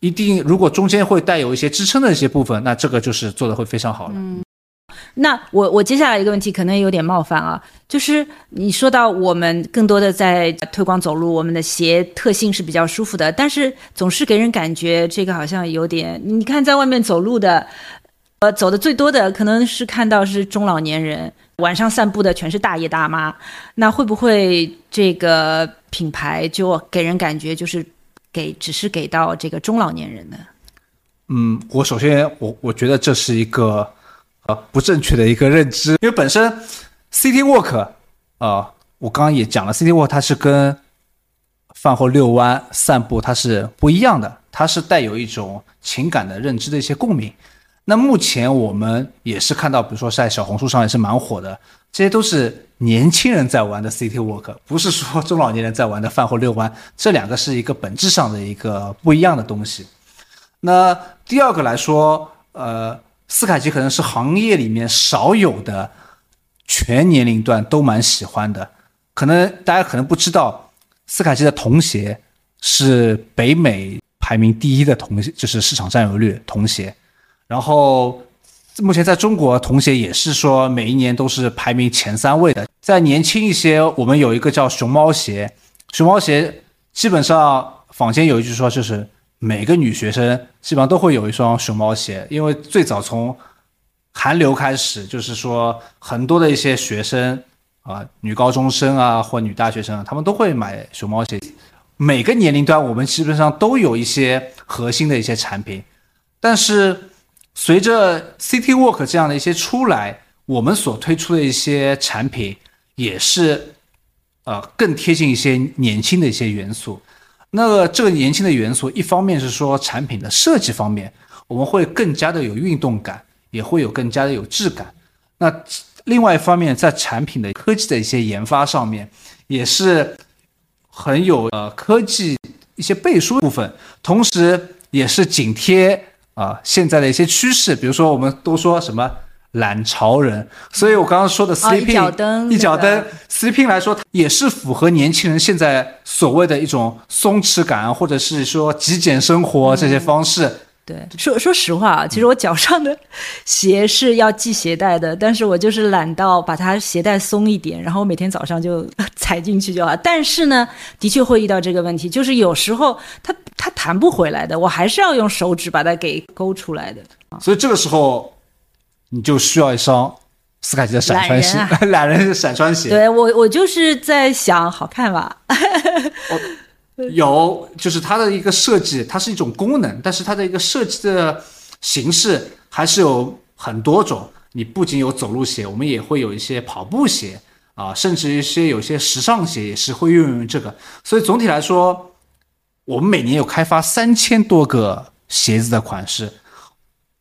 一定如果中间会带有一些支撑的一些部分，那这个就是做的会非常好了。那我我接下来一个问题可能有点冒犯啊，就是你说到我们更多的在推广走路，我们的鞋特性是比较舒服的，但是总是给人感觉这个好像有点，你看在外面走路的，呃，走的最多的可能是看到是中老年人。晚上散步的全是大爷大妈，那会不会这个品牌就给人感觉就是给只是给到这个中老年人呢？嗯，我首先我我觉得这是一个呃不正确的一个认知，因为本身 City Walk 啊，我刚刚也讲了，City Walk 它是跟饭后遛弯散步它是不一样的，它是带有一种情感的认知的一些共鸣。那目前我们也是看到，比如说在小红书上也是蛮火的，这些都是年轻人在玩的 City Walk，*laughs* 不是说中老年人在玩的饭后遛弯，这两个是一个本质上的一个不一样的东西。那第二个来说，呃，斯凯奇可能是行业里面少有的全年龄段都蛮喜欢的。可能大家可能不知道，斯凯奇的童鞋是北美排名第一的童，就是市场占有率童鞋。然后目前在中国，童鞋也是说每一年都是排名前三位的。再年轻一些，我们有一个叫熊猫鞋，熊猫鞋基本上坊间有一句说就是。每个女学生基本上都会有一双熊猫鞋，因为最早从韩流开始，就是说很多的一些学生啊，女高中生啊或女大学生，他们都会买熊猫鞋。每个年龄段我们基本上都有一些核心的一些产品，但是随着 City Walk 这样的一些出来，我们所推出的一些产品也是呃更贴近一些年轻的一些元素。那这个年轻的元素，一方面是说产品的设计方面，我们会更加的有运动感，也会有更加的有质感。那另外一方面，在产品的科技的一些研发上面，也是很有呃科技一些背书部分，同时也是紧贴啊现在的一些趋势，比如说我们都说什么。懒潮人，所以我刚刚说的 sleeping 一脚蹬，一脚蹬 sleeping 来说，也是符合年轻人现在所谓的一种松弛感，或者是说极简生活这些方式。对，说说实话啊，其实我脚上的鞋是要系鞋带的，但是我就是懒到把它鞋带松一点，然后每天早上就 *laughs* 踩进去就好。但是呢，的确会遇到这个问题，就是有时候它它弹不回来的，我还是要用手指把它给勾出来的。所以这个时候。你就需要一双斯凯奇的闪穿鞋，*laughs* 懒人闪穿鞋。对我，我就是在想，好看吧？*laughs* 有，就是它的一个设计，它是一种功能，但是它的一个设计的形式还是有很多种。你不仅有走路鞋，我们也会有一些跑步鞋啊，甚至一些有些时尚鞋也是会运用这个。所以总体来说，我们每年有开发三千多个鞋子的款式。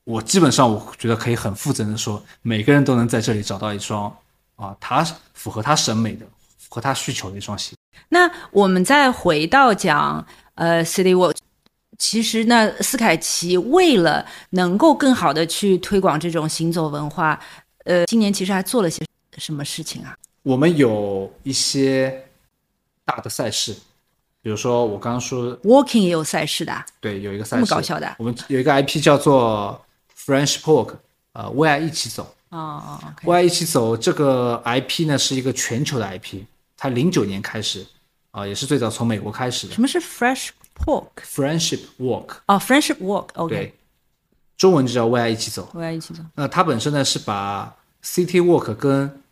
我基本上，我觉得可以很负责任的说，每个人都能在这里找到一双啊，他符合他审美的、合他需求的一双鞋。那我们再回到讲，呃，City Walk，其实呢，斯凯奇为了能够更好的去推广这种行走文化，呃，今年其实还做了些什么事情啊？我们有一些大的赛事，比如说我刚刚说，Walking 也有赛事的，对，有一个赛事，这么搞笑的。我们有一个 IP 叫做。French Pork，呃，为爱一起走。哦哦，为爱一起走这个 IP 呢是一个全球的 IP，它零九年开始，啊，也是最早从美国开始的。什么是 Fresh Pork？Friendship Walk。哦，Friendship Walk，OK。对，中文就叫为爱一起走。为爱一起走。那它本身呢是把 City Walk 跟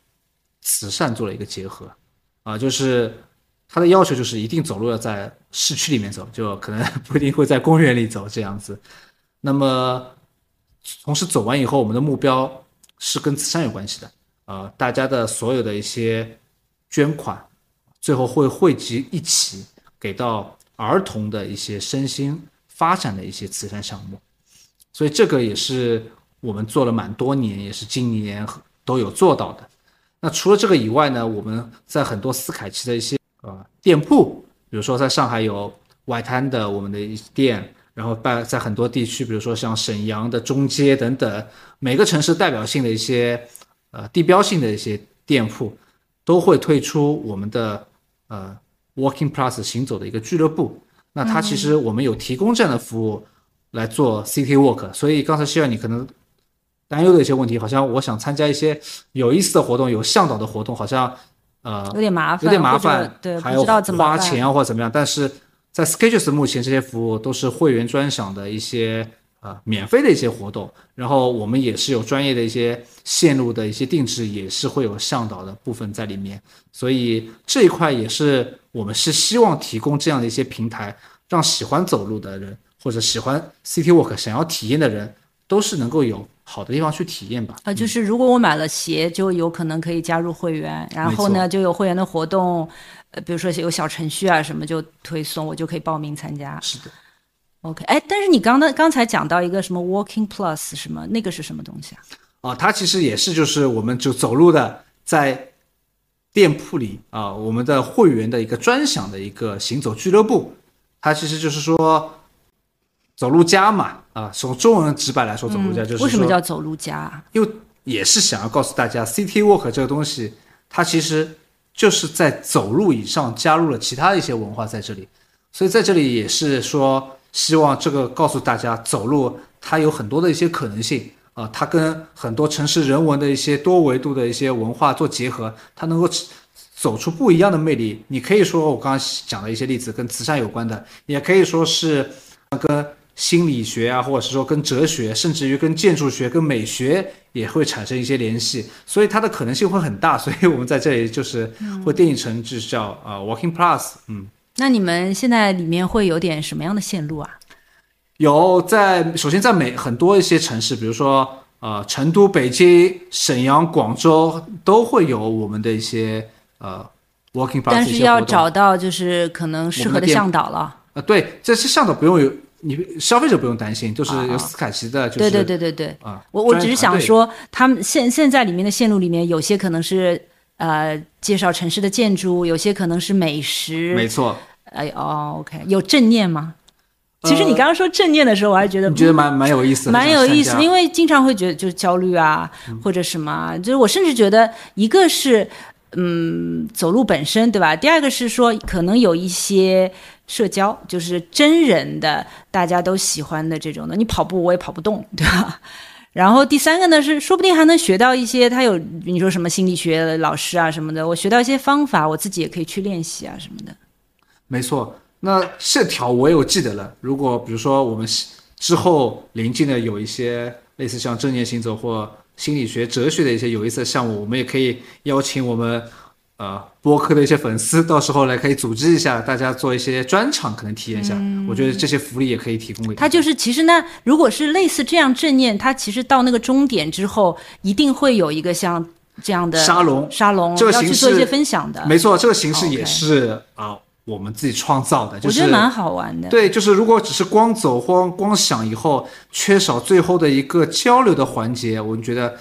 慈善做了一个结合，啊，就是它的要求就是一定走路要在市区里面走，就可能 *laughs* 不一定会在公园里走这样子。那么同时走完以后，我们的目标是跟慈善有关系的，呃，大家的所有的一些捐款，最后会汇集一起给到儿童的一些身心发展的一些慈善项目，所以这个也是我们做了蛮多年，也是今年都有做到的。那除了这个以外呢，我们在很多斯凯奇的一些呃店铺，比如说在上海有外滩的我们的一店。然后在在很多地区，比如说像沈阳的中街等等，每个城市代表性的一些呃地标性的一些店铺，都会退出我们的呃 Walking Plus 行走的一个俱乐部。那它其实我们有提供这样的服务来做 City Walk。所以刚才希望你可能担忧的一些问题，好像我想参加一些有意思的活动，有向导的活动，好像呃有点麻烦，有点麻烦，对，还要花钱啊或者怎么样，但是。在 Sketches 目前这些服务都是会员专享的一些呃免费的一些活动，然后我们也是有专业的一些线路的一些定制，也是会有向导的部分在里面，所以这一块也是我们是希望提供这样的一些平台，让喜欢走路的人或者喜欢 City Walk 想要体验的人，都是能够有好的地方去体验吧。啊，就是如果我买了鞋，就有可能可以加入会员，然后呢，就有会员的活动，呃，比如说有小程序啊什么就推送，我就可以报名参加。是的。OK，哎，但是你刚刚刚才讲到一个什么 Walking Plus 什么，那个是什么东西啊？啊，它其实也是就是我们就走路的，在店铺里啊，我们的会员的一个专享的一个行走俱乐部。它其实就是说走路家嘛，啊，从中文直白来说，走路家就是为什么叫走路家啊？因为也是想要告诉大家，City Walk 这个东西，它其实就是在走路以上加入了其他的一些文化在这里，所以在这里也是说。希望这个告诉大家，走路它有很多的一些可能性啊，它跟很多城市人文的一些多维度的一些文化做结合，它能够走出不一样的魅力。你可以说我刚刚讲的一些例子跟慈善有关的，也可以说是跟心理学啊，或者是说跟哲学，甚至于跟建筑学、跟美学也会产生一些联系，所以它的可能性会很大。所以我们在这里就是会定义成就是叫啊 Walking Plus，嗯。那你们现在里面会有点什么样的线路啊？有在，首先在每很多一些城市，比如说呃成都、北京、沈阳、广州，都会有我们的一些呃 walking path 但是要找到就是可能适合的向导了。呃，对，这些向导不用有，你消费者不用担心，就是有斯凯奇的，就是对对对对对啊。我我只是想说，他们现现在里面的线路里面，有些可能是。呃，介绍城市的建筑，有些可能是美食，没错。哎哦，OK，有正念吗？其实你刚刚说正念的时候，我还觉得你觉得蛮蛮有意思，蛮有意思，因为经常会觉得就是焦虑啊，或者什么，就是我甚至觉得一个是嗯走路本身对吧？第二个是说可能有一些社交，就是真人的大家都喜欢的这种的，你跑步我也跑不动，对吧？然后第三个呢是，说不定还能学到一些，他有你说什么心理学老师啊什么的，我学到一些方法，我自己也可以去练习啊什么的。没错，那线条我有记得了。如果比如说我们之后临近的有一些类似像正念行走或心理学、哲学的一些有意思的项目，我们也可以邀请我们。呃，播客的一些粉丝，到时候来可以组织一下，大家做一些专场，可能体验一下。我觉得这些福利也可以提供给他。就是其实呢，如果是类似这样正念，他其实到那个终点之后，一定会有一个像这样的沙龙，沙龙这个形式做一些分享的。没错，这个形式也是啊，我们自己创造的。我觉得蛮好玩的。对，就是如果只是光走光光想，以后缺少最后的一个交流的环节，我们觉得。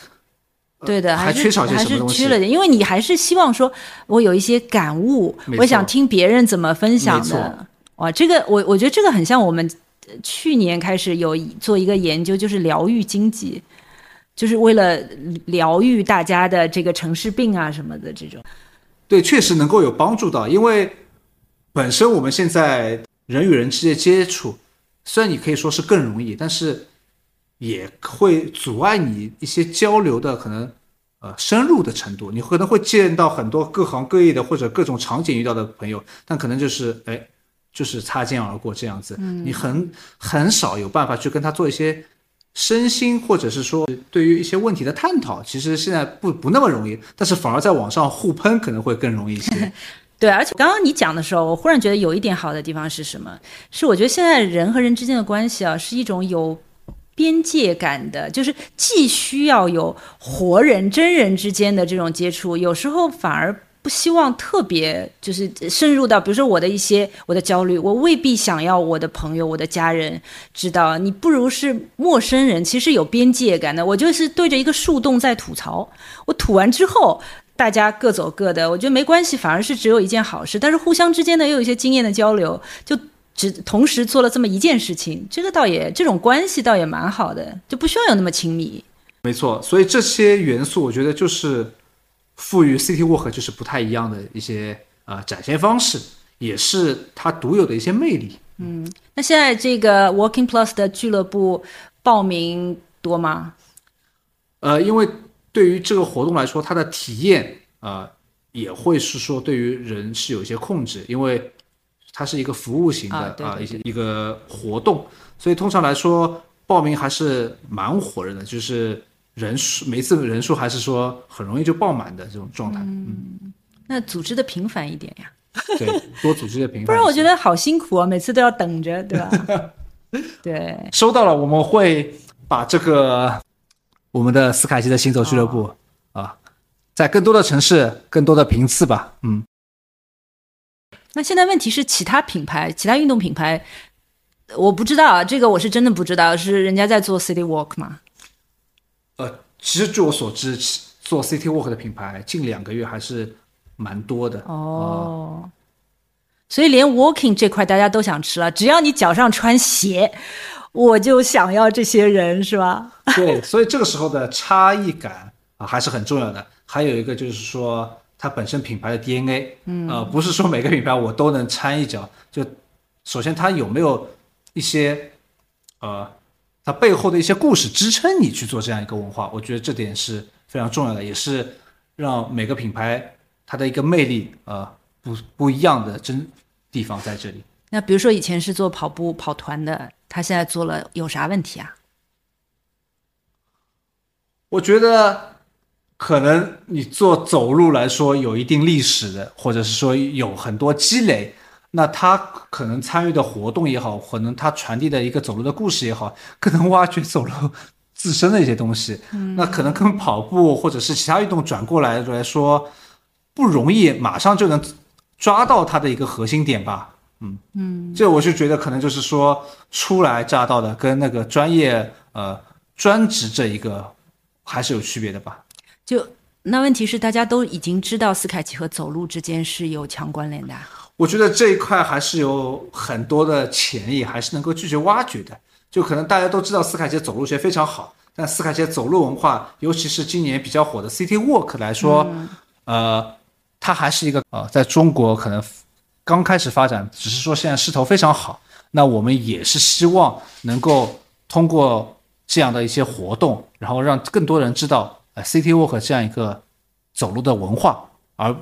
对的，还缺少些什么东西？缺了点，因为你还是希望说，我有一些感悟，我想听别人怎么分享的。哇，这个我我觉得这个很像我们去年开始有做一个研究，就是疗愈经济，就是为了疗愈大家的这个城市病啊什么的这种。对，确实能够有帮助到，因为本身我们现在人与人之间接触，虽然你可以说是更容易，但是。也会阻碍你一些交流的可能，呃，深入的程度。你可能会见到很多各行各业的或者各种场景遇到的朋友，但可能就是哎，就是擦肩而过这样子。你很很少有办法去跟他做一些身心或者是说对于一些问题的探讨。其实现在不不那么容易，但是反而在网上互喷可能会更容易一些。*laughs* 对，而且刚刚你讲的时候，我忽然觉得有一点好的地方是什么？是我觉得现在人和人之间的关系啊，是一种有。边界感的，就是既需要有活人、真人之间的这种接触，有时候反而不希望特别就是深入到，比如说我的一些我的焦虑，我未必想要我的朋友、我的家人知道。你不如是陌生人，其实有边界感的。我就是对着一个树洞在吐槽，我吐完之后，大家各走各的，我觉得没关系，反而是只有一件好事。但是互相之间呢，又有一些经验的交流，就。只同时做了这么一件事情，这个倒也这种关系倒也蛮好的，就不需要有那么亲密。没错，所以这些元素我觉得就是赋予 City Walk 就是不太一样的一些啊展现方式，也是它独有的一些魅力。嗯，那现在这个 Walking Plus 的俱乐部报名多吗？呃，因为对于这个活动来说，它的体验啊也会是说对于人是有一些控制，因为。它是一个服务型的啊，一些一个活动，所以通常来说报名还是蛮火热的，就是人数每次人数还是说很容易就爆满的这种状态。嗯，那组织的频繁一点呀。对，多组织的频繁。*laughs* 不然我觉得好辛苦啊，每次都要等着，对吧？*laughs* 对，收到了，我们会把这个我们的斯凯奇的行走俱乐部、啊，在更多的城市、更多的频次吧。嗯，那现在问题是，其他品牌、其他运动品牌，我不知道啊，这个我是真的不知道，是人家在做 City Walk 吗？呃，其实据我所知，其做 City Walk 的品牌近两个月还是蛮多的。哦，所以连 walking 这块大家都想吃了，只要你脚上穿鞋，我就想要这些人，是吧？*laughs* 对，所以这个时候的差异感啊还是很重要的。还有一个就是说，它本身品牌的 DNA，嗯，呃，不是说每个品牌我都能掺一脚。就首先它有没有一些呃，它背后的一些故事支撑你去做这样一个文化，我觉得这点是非常重要的，也是让每个品牌它的一个魅力呃不不一样的真地方在这里。那比如说以前是做跑步跑团的，他现在做了有啥问题啊？我觉得可能你做走路来说有一定历史的，或者是说有很多积累，那他可能参与的活动也好，可能他传递的一个走路的故事也好，更能挖掘走路自身的一些东西。那可能跟跑步或者是其他运动转过来来说，不容易马上就能抓到它的一个核心点吧。嗯嗯，这我就觉得可能就是说初来乍到的跟那个专业呃专职这一个还是有区别的吧。就那问题是，大家都已经知道斯凯奇和走路之间是有强关联的啊。我觉得这一块还是有很多的潜力，还是能够继续挖掘的。就可能大家都知道斯凯奇走路学非常好，但斯凯奇走路文化，尤其是今年比较火的 City Walk 来说，呃，它还是一个呃，在中国可能刚开始发展，只是说现在势头非常好。那我们也是希望能够通过这样的一些活动，然后让更多人知道呃 City Walk 这样一个走路的文化，而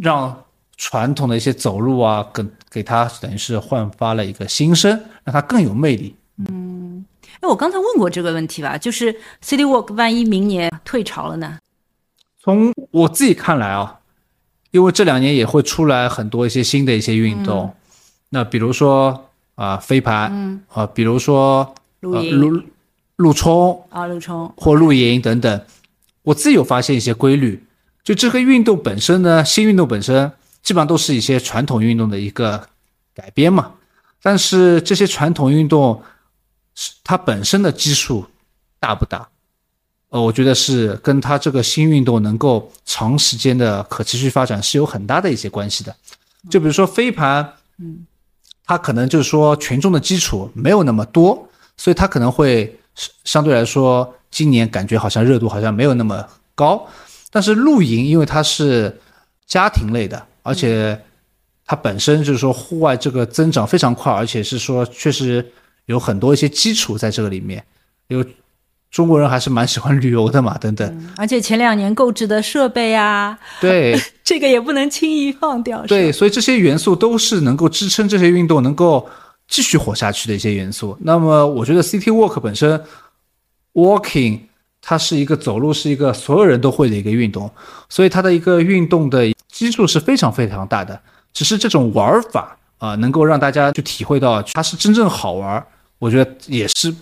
让传统的一些走路啊，给给它等于是焕发了一个新生，让它更有魅力。嗯哎，我刚才问过这个问题吧，就是 City Walk 万一明年退潮了呢？从我自己看来啊，因为这两年也会出来很多一些新的一些运动，那比如说啊、飞盘，嗯。啊、比如说露营。呃路路冲。啊，陆冲，或露营等等，我自己有发现一些规律。就这个运动本身呢，新运动本身基本上都是一些传统运动的一个改编嘛，但是这些传统运动是它本身的基数大不大？呃，我觉得是跟它这个新运动能够长时间的可持续发展是有很大的一些关系的。就比如说飞盘，嗯，它可能就是说群众的基础没有那么多，所以它可能会相对来说今年感觉好像热度好像没有那么高。但是露营因为它是家庭类的，而且它本身就是说户外这个增长非常快，而且是说确实有很多一些基础在这个里面，有中国人还是蛮喜欢旅游的嘛，等等。而且前两年购置的设备啊，对 *laughs* 这个也不能轻易放掉。对，所以这些元素都是能够支撑这些运动能够继续活下去的一些元素。那么我觉得 City Walk 本身，walking 它是一个走路是一个所有人都会的一个运动，所以它的一个运动的基数是非常非常大的。只是这种玩法啊、能够让大家去体会到它是真正好玩，我觉得也是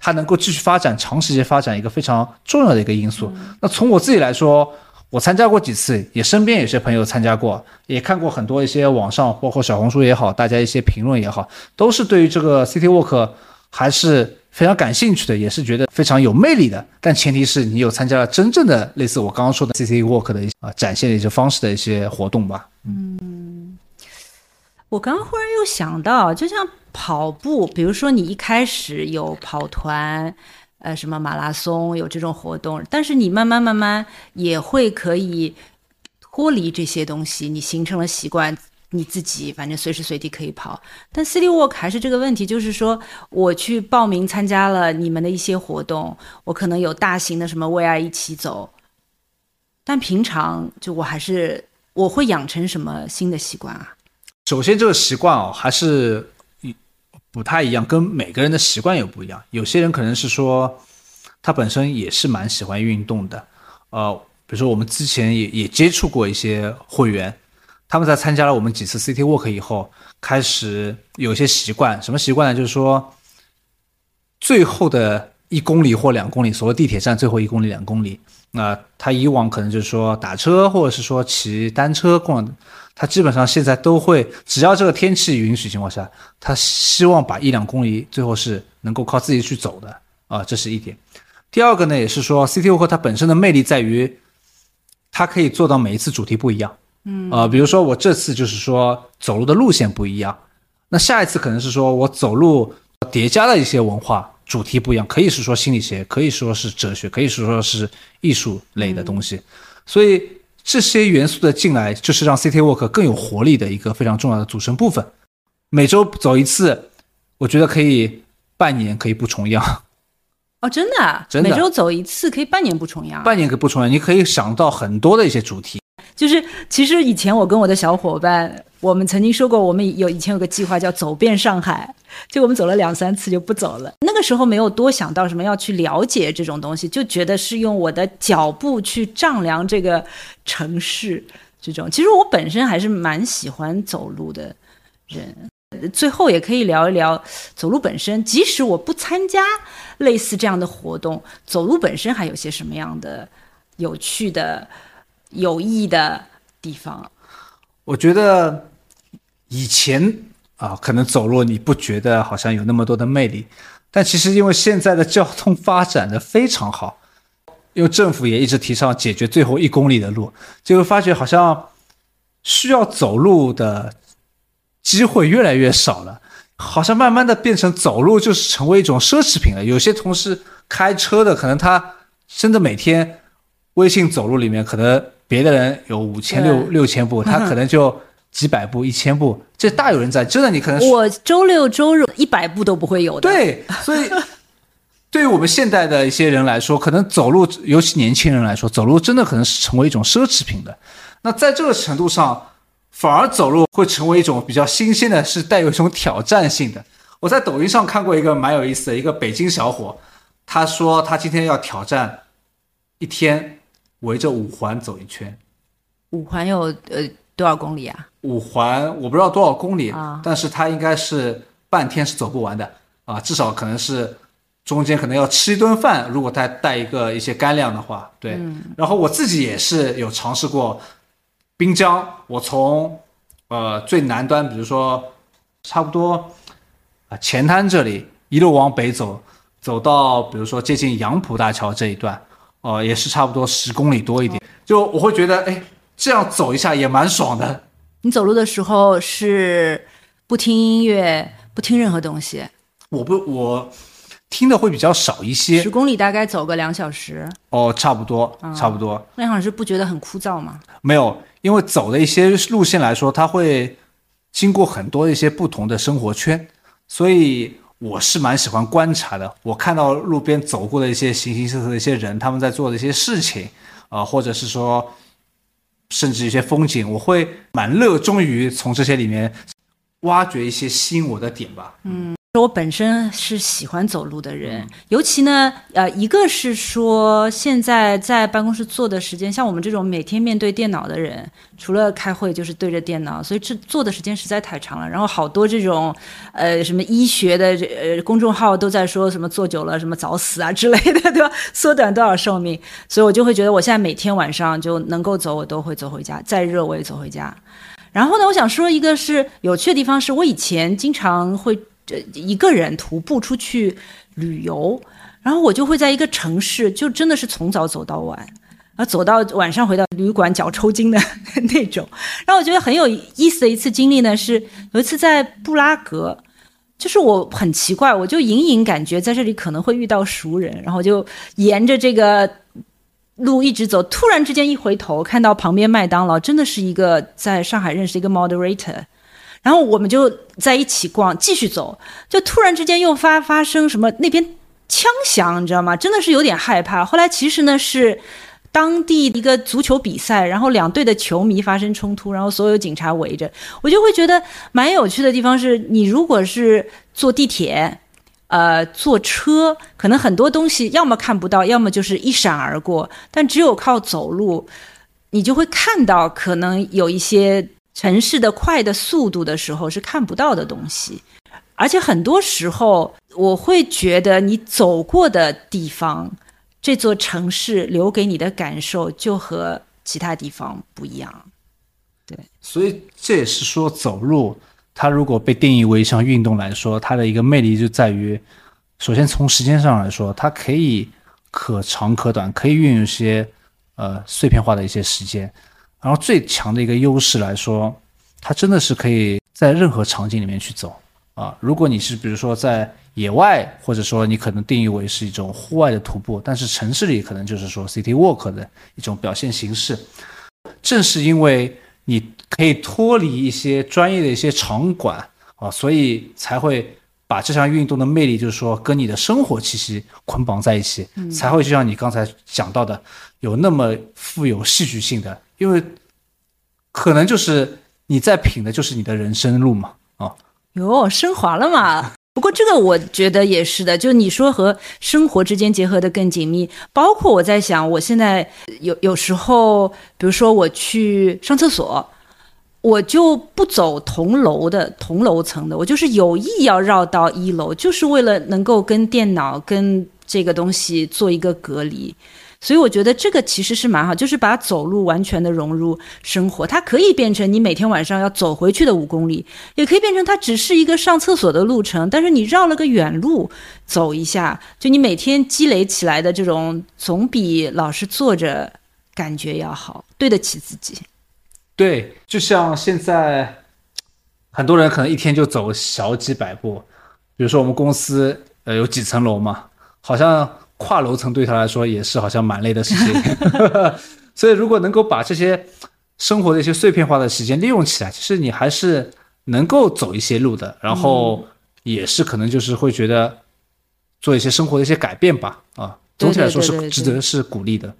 它能够继续发展、长时间发展一个非常重要的一个因素。那从我自己来说，我参加过几次，也身边有些朋友参加过，也看过很多一些网上，包括小红书也好，大家一些评论也好，都是对于这个 City Walk 还是非常感兴趣的，也是觉得非常有魅力的。但前提是你有参加了真正的类似我刚刚说的 City Walk 的一些啊展现的一些方式的一些活动吧。我刚刚忽然又想到，就像跑步，比如说你一开始有跑团，呃，什么马拉松有这种活动，但是你慢慢慢慢也会可以脱离这些东西，你形成了习惯。你自己反正随时随地可以跑，但 City Walk 还是这个问题，就是说我去报名参加了你们的一些活动，我可能有大型的什么为爱一起走，但平常就我还是我会养成什么新的习惯啊？首先，这个习惯哦，还是不太一样，跟每个人的习惯也不一样。有些人可能是说，他本身也是蛮喜欢运动的，呃，比如说我们之前也也接触过一些会员，他们在参加了我们几次 City Walk 以后，开始有一些习惯，什么习惯呢？就是说，最后的一公里或两公里，所谓地铁站最后一公里、两公里，那他以往可能就是说打车或者是说骑单车逛，他基本上现在都会，只要这个天气允许情况下，他希望把一两公里最后是能够靠自己去走的啊，这是一点。第二个呢，也是说 City Walk 它本身的魅力在于，它可以做到每一次主题不一样。嗯，呃，比如说我这次就是说走路的路线不一样，那下一次可能是说我走路叠加了一些文化主题不一样，可以是说心理学，可以说是哲学，可以是说是艺术类的东西。所以这些元素的进来，就是让 City Walk 更有活力的一个非常重要的组成部分。每周走一次，我觉得可以半年可以不重样。哦，真的啊，真的每周走一次可以半年不重样。半年可以不重样，你可以想到很多的一些主题。就是其实以前我跟我的小伙伴，我们曾经说过，我们有以前有个计划叫走遍上海，就我们走了两三次就不走了。那个时候没有多想到什么要去了解这种东西，就觉得是用我的脚步去丈量这个城市。这种其实我本身还是蛮喜欢走路的人。最后也可以聊一聊走路本身，即使我不参加类似这样的活动，走路本身还有些什么样的有趣的、有意义的地方？我觉得以前啊，可能走路你不觉得好像有那么多的魅力，但其实因为现在的交通发展的非常好，因为政府也一直提倡解决最后一公里的路，就会发觉好像需要走路的机会越来越少了，好像慢慢的变成走路就是成为一种奢侈品了。有些同事开车的，可能他真的每天微信走路里面，可能别的人有五千六六千步，他 *laughs* 可能就几百步、一千步，这大有人在。真的，你可能我周六周日一百步都不会有的。，对，所以 *laughs* 对于我们现代的一些人来说，可能走路，尤其年轻人来说，走路真的可能是成为一种奢侈品的。那在这个程度上，反而走路会成为一种比较新鲜的，是带有一种挑战性的。我在抖音上看过一个蛮有意思的，一个北京小伙，他说他今天要挑战一天围着五环走一圈。五环有呃多少公里啊？五环我不知道多少公里，啊但是它应该是半天是走不完的啊，至少可能是中间可能要吃一顿饭，如果带带一个一些干粮的话，对。嗯然后我自己也是有尝试过滨江，我从呃最南端，比如说差不多啊前滩这里一路往北走，走到比如说接近杨浦大桥这一段，哦、也是差不多十公里多一点，就我会觉得哎这样走一下也蛮爽的。你走路的时候是不听音乐，不听任何东西，我不我听的会比较少一些。十公里大概走个两小时，哦，差不多差不多。两小时不觉得很枯燥吗？没有，因为走的一些路线来说，它会经过很多一些不同的生活圈，所以我是蛮喜欢观察的。我看到路边走过的一些形形色色的一些人，他们在做的一些事情，啊、或者是说甚至一些风景，我会蛮热衷于从这些里面挖掘一些吸引我的点吧。嗯我本身是喜欢走路的人，尤其呢，呃，一个是说现在在办公室坐的时间，像我们这种每天面对电脑的人，除了开会就是对着电脑，所以这坐的时间实在太长了。然后好多这种，呃，什么医学的这呃公众号都在说什么坐久了什么早死啊之类的，对吧？缩短多少寿命？所以我就会觉得我现在每天晚上就能够走，我都会走回家，再热我也走回家。然后呢，我想说一个是有趣的地方，是我以前经常会这一个人徒步出去旅游，然后我就会在一个城市，就真的是从早走到晚，然后走到晚上回到旅馆脚抽筋的那种。然后我觉得很有意思的一次经历呢，是有一次在布拉格。就是我很奇怪，我就隐隐感觉在这里可能会遇到熟人，然后就沿着这个路一直走，突然之间一回头，看到旁边麦当劳，真的是一个在上海认识的一个 moderator，然后我们就在一起逛，继续走，就突然之间又发发生什么那边枪响，你知道吗？真的是有点害怕。后来其实呢是当地一个足球比赛，然后两队的球迷发生冲突，然后所有警察围着，我就会觉得蛮有趣的地方是，你如果是坐地铁。呃，坐车可能很多东西要么看不到，要么就是一闪而过，但只有靠走路，你就会看到可能有一些城市的快的速度的时候是看不到的东西，而且很多时候我会觉得你走过的地方，这座城市留给你的感受就和其他地方不一样。对，所以这也是说走路，它如果被定义为一项运动来说，它的一个魅力就在于，首先从时间上来说，它可以可长可短，可以运用一些呃碎片化的一些时间。然后最强的一个优势来说，它真的是可以在任何场景里面去走啊。如果你是比如说在野外，或者说你可能定义为是一种户外的徒步，但是城市里可能就是说 city walk 的一种表现形式。正是因为你可以脱离一些专业的一些场馆啊，所以才会把这项运动的魅力，就是说跟你的生活气息捆绑在一起，才会就像你刚才讲到的，有那么富有戏剧性的。因为可能就是你在品的，就是你的人生路嘛，啊，哟，升华了嘛。不过这个我觉得也是的，就你说和生活之间结合的更紧密，包括我在想，我现在有有时候，比如说我去上厕所，我就不走同楼的同楼层的，我就是有意要绕到一楼，就是为了能够跟电脑跟这个东西做一个隔离。所以我觉得这个其实是蛮好，就是把走路完全的融入生活。它可以变成你每天晚上要走回去的五公里，也可以变成它只是一个上厕所的路程，但是你绕了个远路走一下，就你每天积累起来的这种，总比老是坐着感觉要好，对得起自己。对，就像现在很多人可能一天就走小几百步，比如说我们公司呃有几层楼嘛，好像。跨楼层对他来说也是好像蛮累的事情，*laughs* 所以如果能够把这些生活的一些碎片化的时间利用起来，其实你还是能够走一些路的，然后也是可能就是会觉得做一些生活的一些改变吧。啊，总体来说是值得是鼓励的。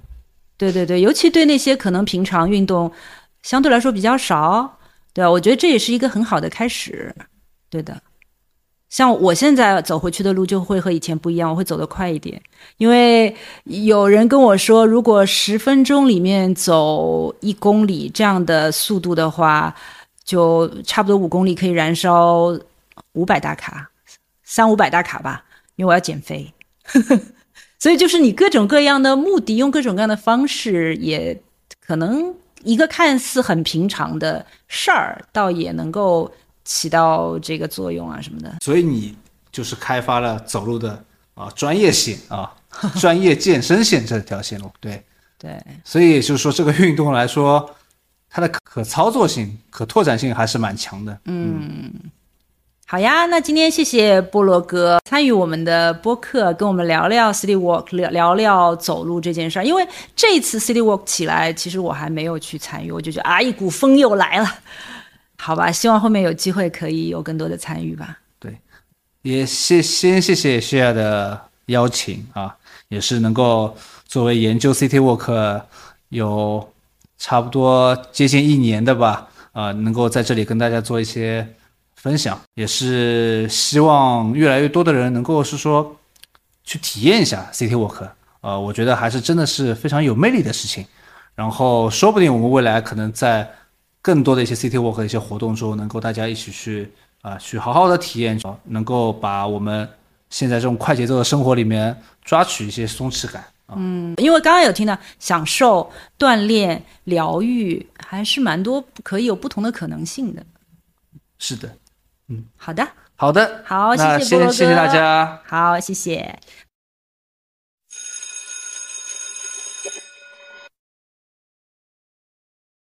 对对对，尤其对那些可能平常运动相对来说比较少，对吧？我觉得这也是一个很好的开始。对的。像我现在走回去的路就会和以前不一样，我会走得快一点，因为有人跟我说，如果十分钟里面走一公里这样的速度的话，就差不多五公里可以燃烧五百大卡，三五百大卡吧，因为我要减肥，*laughs* 所以就是你各种各样的目的，用各种各样的方式，也可能一个看似很平常的事儿，倒也能够。起到这个作用啊什么的，所以你就是开发了走路的啊专业性啊专业健身线这条线路，对 *laughs* 对，所以就是说这个运动来说，它的可操作性、可拓展性还是蛮强的。嗯，好呀，那今天谢谢菠萝哥参与我们的播客，跟我们聊聊 City Walk，聊聊聊走路这件事儿。因为这次 City Walk 起来，其实我还没有去参与，我就觉得啊，一股风又来了。好吧，希望后面有机会可以有更多的参与吧。对，也谢先谢谢谢亚的邀请啊，也是能够作为研究 City Walk 有差不多接近一年的吧，啊，能够在这里跟大家做一些分享，也是希望越来越多的人能够是说去体验一下 City Walk，呃，我觉得还是真的是非常有魅力的事情，然后说不定我们未来可能在。更多的一些 City Walk 的一些活动中，能够大家一起去啊，去好好的体验，能够把我们现在这种快节奏的生活里面抓取一些松弛感啊。嗯，因为刚刚有听到享受、锻炼、疗愈，还是蛮多可以有不同的可能性的。是的，嗯，好的，好的，好，谢谢谢谢谢大家，好，谢谢。